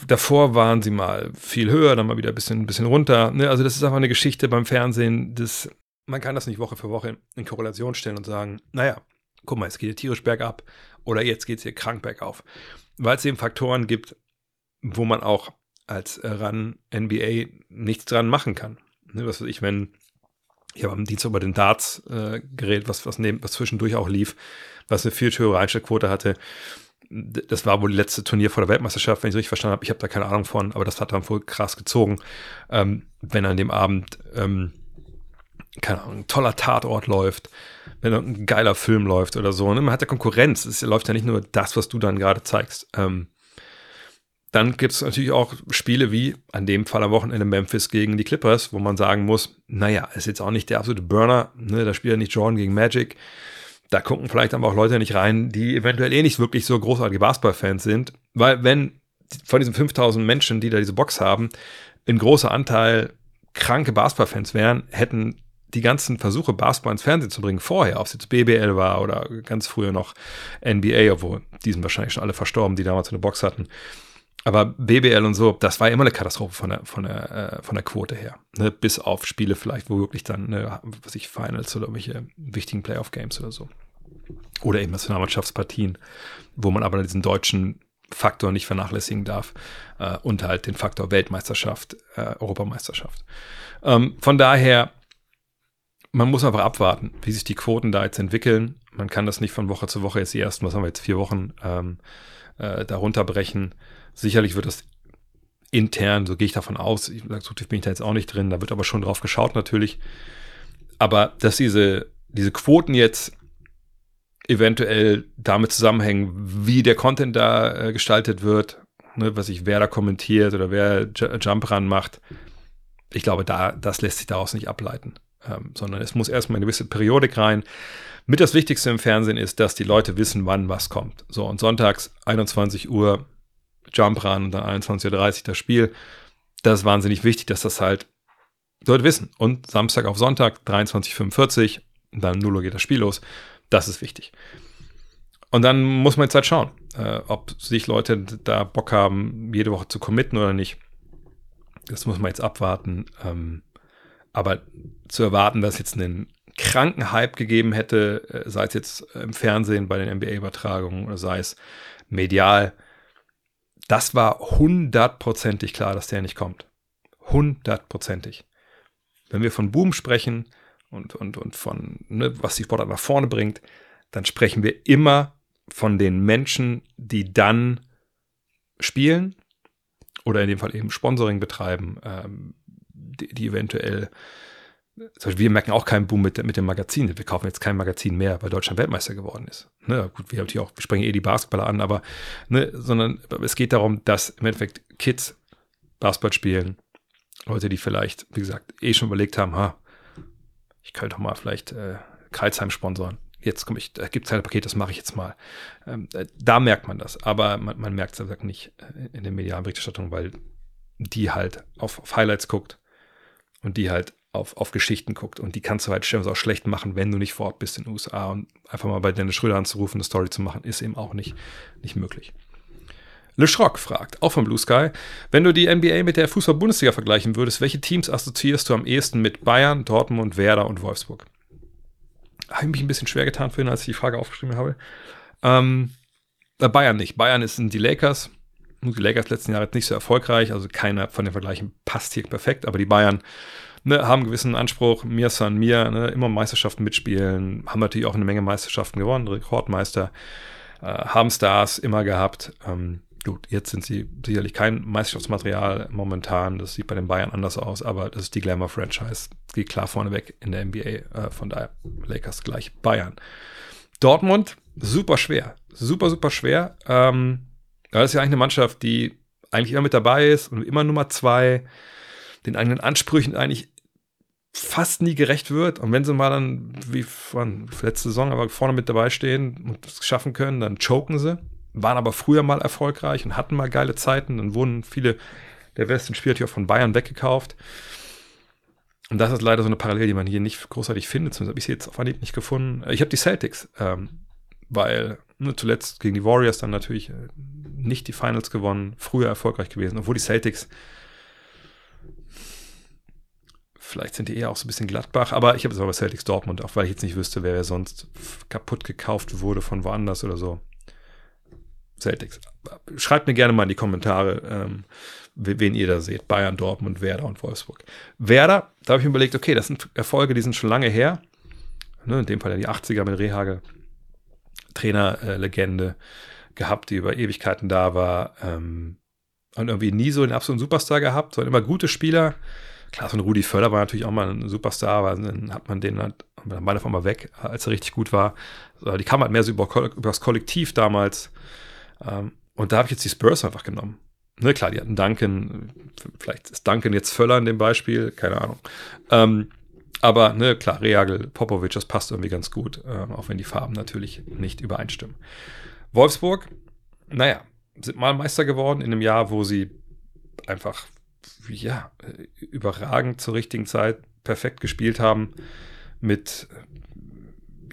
davor waren sie mal viel höher, dann mal wieder ein bisschen, ein bisschen runter. Ne? Also das ist einfach eine Geschichte beim Fernsehen. Das, man kann das nicht Woche für Woche in Korrelation stellen und sagen, naja, guck mal, es geht hier tierisch bergab oder jetzt geht es hier krank bergauf. Weil es eben Faktoren gibt, wo man auch als RAN NBA nichts dran machen kann. Ne? Was weiß ich, wenn ich habe am Dienstag über den Darts äh, geredet, was, was, neben, was zwischendurch auch lief, was eine viel höhere Einstellquote hatte das war wohl die letzte Turnier vor der Weltmeisterschaft, wenn ich es richtig verstanden habe. Ich habe da keine Ahnung von, aber das hat dann wohl krass gezogen. Ähm, wenn an dem Abend, ähm, keine Ahnung, ein toller Tatort läuft, wenn ein geiler Film läuft oder so. Ne? Man hat ja Konkurrenz. Es läuft ja nicht nur das, was du dann gerade zeigst. Ähm, dann gibt es natürlich auch Spiele wie an dem Fall am Wochenende Memphis gegen die Clippers, wo man sagen muss, naja, ist jetzt auch nicht der absolute Burner. Ne? Da spielt ja nicht Jordan gegen Magic da gucken vielleicht aber auch Leute nicht rein, die eventuell eh nicht wirklich so großartige Basketball-Fans sind, weil wenn von diesen 5000 Menschen, die da diese Box haben, ein großer Anteil kranke Basketball-Fans wären, hätten die ganzen Versuche, Basketball ins Fernsehen zu bringen, vorher, ob es jetzt BBL war oder ganz früher noch NBA, obwohl die sind wahrscheinlich schon alle verstorben, die damals eine Box hatten, aber BBL und so, das war immer eine Katastrophe von der, von der, äh, von der Quote her. Ne? Bis auf Spiele vielleicht, wo wirklich dann, ne, was ich, Finals oder irgendwelche wichtigen Playoff-Games oder so. Oder eben Nationalmannschaftspartien, wo man aber diesen deutschen Faktor nicht vernachlässigen darf. Äh, und halt den Faktor Weltmeisterschaft, äh, Europameisterschaft. Ähm, von daher, man muss einfach abwarten, wie sich die Quoten da jetzt entwickeln. Man kann das nicht von Woche zu Woche jetzt die ersten, was haben wir jetzt, vier Wochen ähm, äh, darunter brechen. Sicherlich wird das intern, so gehe ich davon aus, ich, so tief bin ich da jetzt auch nicht drin, da wird aber schon drauf geschaut natürlich. Aber dass diese, diese Quoten jetzt eventuell damit zusammenhängen, wie der Content da äh, gestaltet wird, ne, was ich, wer da kommentiert oder wer Jump Run macht, ich glaube, da, das lässt sich daraus nicht ableiten. Ähm, sondern es muss erstmal eine gewisse Periodik rein. Mit das Wichtigste im Fernsehen ist, dass die Leute wissen, wann was kommt. So, und sonntags 21 Uhr Jump Run und dann 21.30 Uhr das Spiel. Das ist wahnsinnig wichtig, dass das halt Sollte wissen. Und Samstag auf Sonntag, 23.45 dann 0 Uhr geht das Spiel los. Das ist wichtig. Und dann muss man jetzt halt schauen, äh, ob sich Leute da Bock haben, jede Woche zu committen oder nicht. Das muss man jetzt abwarten. Ähm, aber zu erwarten, dass jetzt einen kranken Hype gegeben hätte, äh, sei es jetzt im Fernsehen bei den NBA-Übertragungen oder sei es medial, das war hundertprozentig klar, dass der nicht kommt. Hundertprozentig. Wenn wir von Boom sprechen und, und, und von, ne, was die Sportart nach vorne bringt, dann sprechen wir immer von den Menschen, die dann spielen oder in dem Fall eben Sponsoring betreiben, ähm, die, die, eventuell, wir merken auch keinen Boom mit, mit dem Magazin. Wir kaufen jetzt kein Magazin mehr, weil Deutschland Weltmeister geworden ist. Ne, gut, wir haben hier auch, wir sprechen eh die Basketballer an, aber, ne, sondern es geht darum, dass im Endeffekt Kids Basketball spielen, Leute, die vielleicht, wie gesagt, eh schon überlegt haben, ha, ich könnte doch mal vielleicht äh, Kreuzheim sponsoren. Jetzt komme ich, da gibt es ein Paket, das mache ich jetzt mal. Ähm, äh, da merkt man das, aber man, man merkt es nicht äh, in der medialen Berichterstattung, weil die halt auf, auf Highlights guckt und die halt auf, auf Geschichten guckt. Und die kannst du halt stellenweise auch schlecht machen, wenn du nicht vor Ort bist in den USA. Und einfach mal bei Dennis Schröder anzurufen, eine Story zu machen, ist eben auch nicht, nicht möglich. Le Schrock fragt, auch von Blue Sky, wenn du die NBA mit der Fußball-Bundesliga vergleichen würdest, welche Teams assoziierst du am ehesten mit Bayern, Dortmund, Werder und Wolfsburg? Habe ich mich ein bisschen schwer getan vorhin, als ich die Frage aufgeschrieben habe. Ähm, Bayern nicht. Bayern sind die Lakers. Die Lakers letzten Jahre nicht so erfolgreich, also keiner von den Vergleichen passt hier perfekt, aber die Bayern ne, haben gewissen Anspruch, mir san mir, ne, immer Meisterschaften mitspielen, haben natürlich auch eine Menge Meisterschaften gewonnen, Rekordmeister, äh, haben Stars immer gehabt. Ähm, Gut, jetzt sind sie sicherlich kein Meisterschaftsmaterial momentan. Das sieht bei den Bayern anders aus, aber das ist die Glamour-Franchise. Geht klar vorneweg in der NBA. Äh, von daher Lakers gleich Bayern. Dortmund, super schwer. Super, super schwer. Ähm, das ist ja eigentlich eine Mannschaft, die eigentlich immer mit dabei ist und immer Nummer zwei, den eigenen Ansprüchen eigentlich fast nie gerecht wird. Und wenn sie mal dann, wie von letzte Saison, aber vorne mit dabei stehen und es schaffen können, dann choken sie waren aber früher mal erfolgreich und hatten mal geile Zeiten. Dann wurden viele der besten Spieler auch von Bayern weggekauft. Und das ist leider so eine Parallele, die man hier nicht großartig findet. Zumindest habe ich sie jetzt auf Anhieb nicht gefunden. Ich habe die Celtics, ähm, weil ne, zuletzt gegen die Warriors dann natürlich äh, nicht die Finals gewonnen, früher erfolgreich gewesen, obwohl die Celtics vielleicht sind die eher auch so ein bisschen Gladbach, aber ich habe es aber Celtics Dortmund, auch weil ich jetzt nicht wüsste, wer sonst kaputt gekauft wurde von woanders oder so. Celtics. Schreibt mir gerne mal in die Kommentare, ähm, wen ihr da seht. Bayern, Dortmund, Werder und Wolfsburg. Werder, da habe ich mir überlegt, okay, das sind Erfolge, die sind schon lange her. Ne, in dem Fall ja die 80er mit Rehagel. Trainerlegende äh, gehabt, die über Ewigkeiten da war. Ähm, und irgendwie nie so den absoluten Superstar gehabt, sondern immer gute Spieler. Klar, so ein Rudi Völler war natürlich auch mal ein Superstar, aber dann hat man den halt, dann war auf einmal weg, als er richtig gut war. Die kam halt mehr so über, über das Kollektiv damals. Ähm, und da habe ich jetzt die Spurs einfach genommen. Ne, klar, die hatten Duncan, vielleicht ist Duncan jetzt Völler in dem Beispiel, keine Ahnung. Ähm, aber ne, klar, Reagel, Popovic, das passt irgendwie ganz gut, äh, auch wenn die Farben natürlich nicht übereinstimmen. Wolfsburg, naja, sind mal Meister geworden in einem Jahr, wo sie einfach, ja, überragend zur richtigen Zeit perfekt gespielt haben. Mit,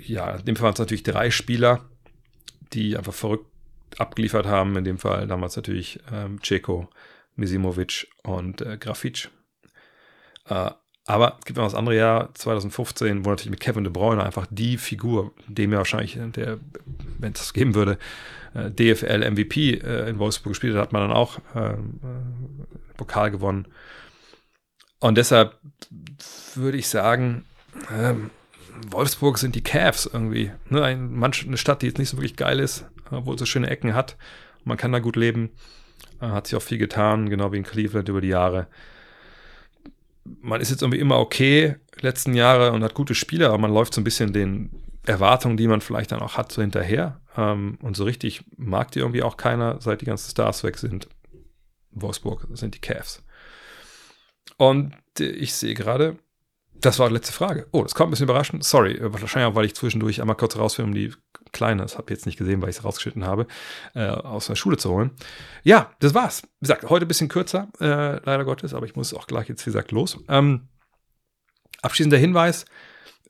ja, in dem Fall waren es natürlich drei Spieler, die einfach verrückt abgeliefert haben. In dem Fall damals natürlich ähm, Ceko, Misimovic und äh, Grafic. Äh, aber es gibt noch das andere Jahr, 2015, wo natürlich mit Kevin De Bruyne einfach die Figur, dem ja wahrscheinlich, der, wenn es das geben würde, äh, DFL MVP äh, in Wolfsburg gespielt hat, hat man dann auch äh, Pokal gewonnen. Und deshalb würde ich sagen, ähm, Wolfsburg sind die Cavs irgendwie. Ne? Eine Stadt, die jetzt nicht so wirklich geil ist, obwohl es so schöne Ecken hat. Man kann da gut leben. Äh, hat sich auch viel getan, genau wie in Cleveland über die Jahre. Man ist jetzt irgendwie immer okay letzten Jahre und hat gute Spieler, aber man läuft so ein bisschen den Erwartungen, die man vielleicht dann auch hat, so hinterher. Ähm, und so richtig mag die irgendwie auch keiner, seit die ganzen Stars weg sind. Wolfsburg sind die Cavs. Und ich sehe gerade, das war die letzte Frage. Oh, das kommt ein bisschen überraschend. Sorry, wahrscheinlich auch, weil ich zwischendurch einmal kurz rausfilme, um die kleine, das habe ich jetzt nicht gesehen, weil ich es rausgeschnitten habe, äh, aus der Schule zu holen. Ja, das war's. Wie gesagt, heute ein bisschen kürzer, äh, leider Gottes, aber ich muss auch gleich jetzt, wie gesagt, los. Ähm, abschließender Hinweis,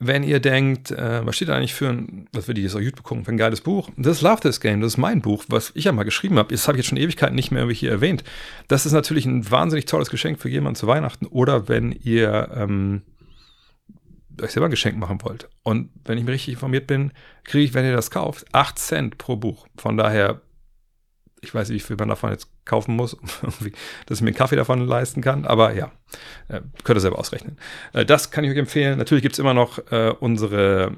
wenn ihr denkt, äh, was steht da eigentlich für ein, was will ich jetzt auf YouTube gucken, für ein geiles Buch? Das ist Love This Game, das ist mein Buch, was ich ja mal geschrieben habe. Das habe ich jetzt schon Ewigkeiten nicht mehr hier erwähnt. Das ist natürlich ein wahnsinnig tolles Geschenk für jemanden zu Weihnachten oder wenn ihr ähm, euch selber ein Geschenk machen wollt. Und wenn ich mir richtig informiert bin, kriege ich, wenn ihr das kauft, 8 Cent pro Buch. Von daher ich weiß nicht, wie viel man davon jetzt kaufen muss, dass ich mir einen Kaffee davon leisten kann. Aber ja, äh, könnt ihr selber ausrechnen. Äh, das kann ich euch empfehlen. Natürlich gibt es immer noch äh, unsere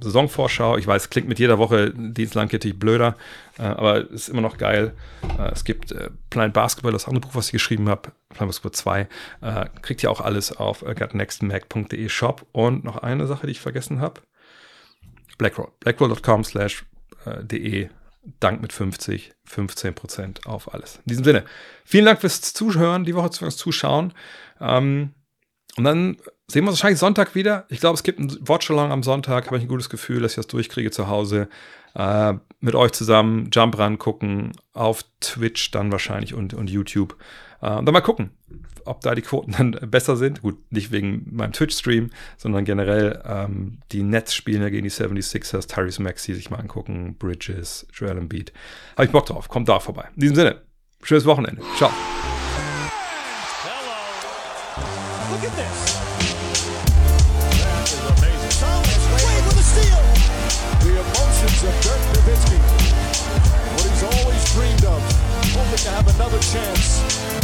Saisonvorschau. Ich weiß, klingt mit jeder Woche dienstlandkettig blöder, äh, aber ist immer noch geil. Es gibt äh, Planet Basketball, das andere Buch, was ich geschrieben habe, Planet Basketball 2. Äh, kriegt ihr auch alles auf äh, Shop. Und noch eine Sache, die ich vergessen habe. Blackroll. Blackroll.com slash de Dank mit 50, 15 Prozent auf alles. In diesem Sinne, vielen Dank fürs Zuhören, die Woche fürs Zuschauen. Ähm, und dann sehen wir uns wahrscheinlich Sonntag wieder. Ich glaube, es gibt ein Watchalong am Sonntag. Habe ich ein gutes Gefühl, dass ich das durchkriege zu Hause. Äh, mit euch zusammen Jump Run gucken. Auf Twitch dann wahrscheinlich und, und YouTube. Äh, und dann mal gucken, ob da die Quoten dann besser sind. Gut, nicht wegen meinem Twitch-Stream, sondern generell ähm, die Nets spielen ja gegen die 76ers, Tyrese Maxi sich mal angucken, Bridges, Joel Embiid. Habe ich Bock drauf, kommt da vorbei. In diesem Sinne, schönes Wochenende. Ciao. Dreamed of. Hoping to have another chance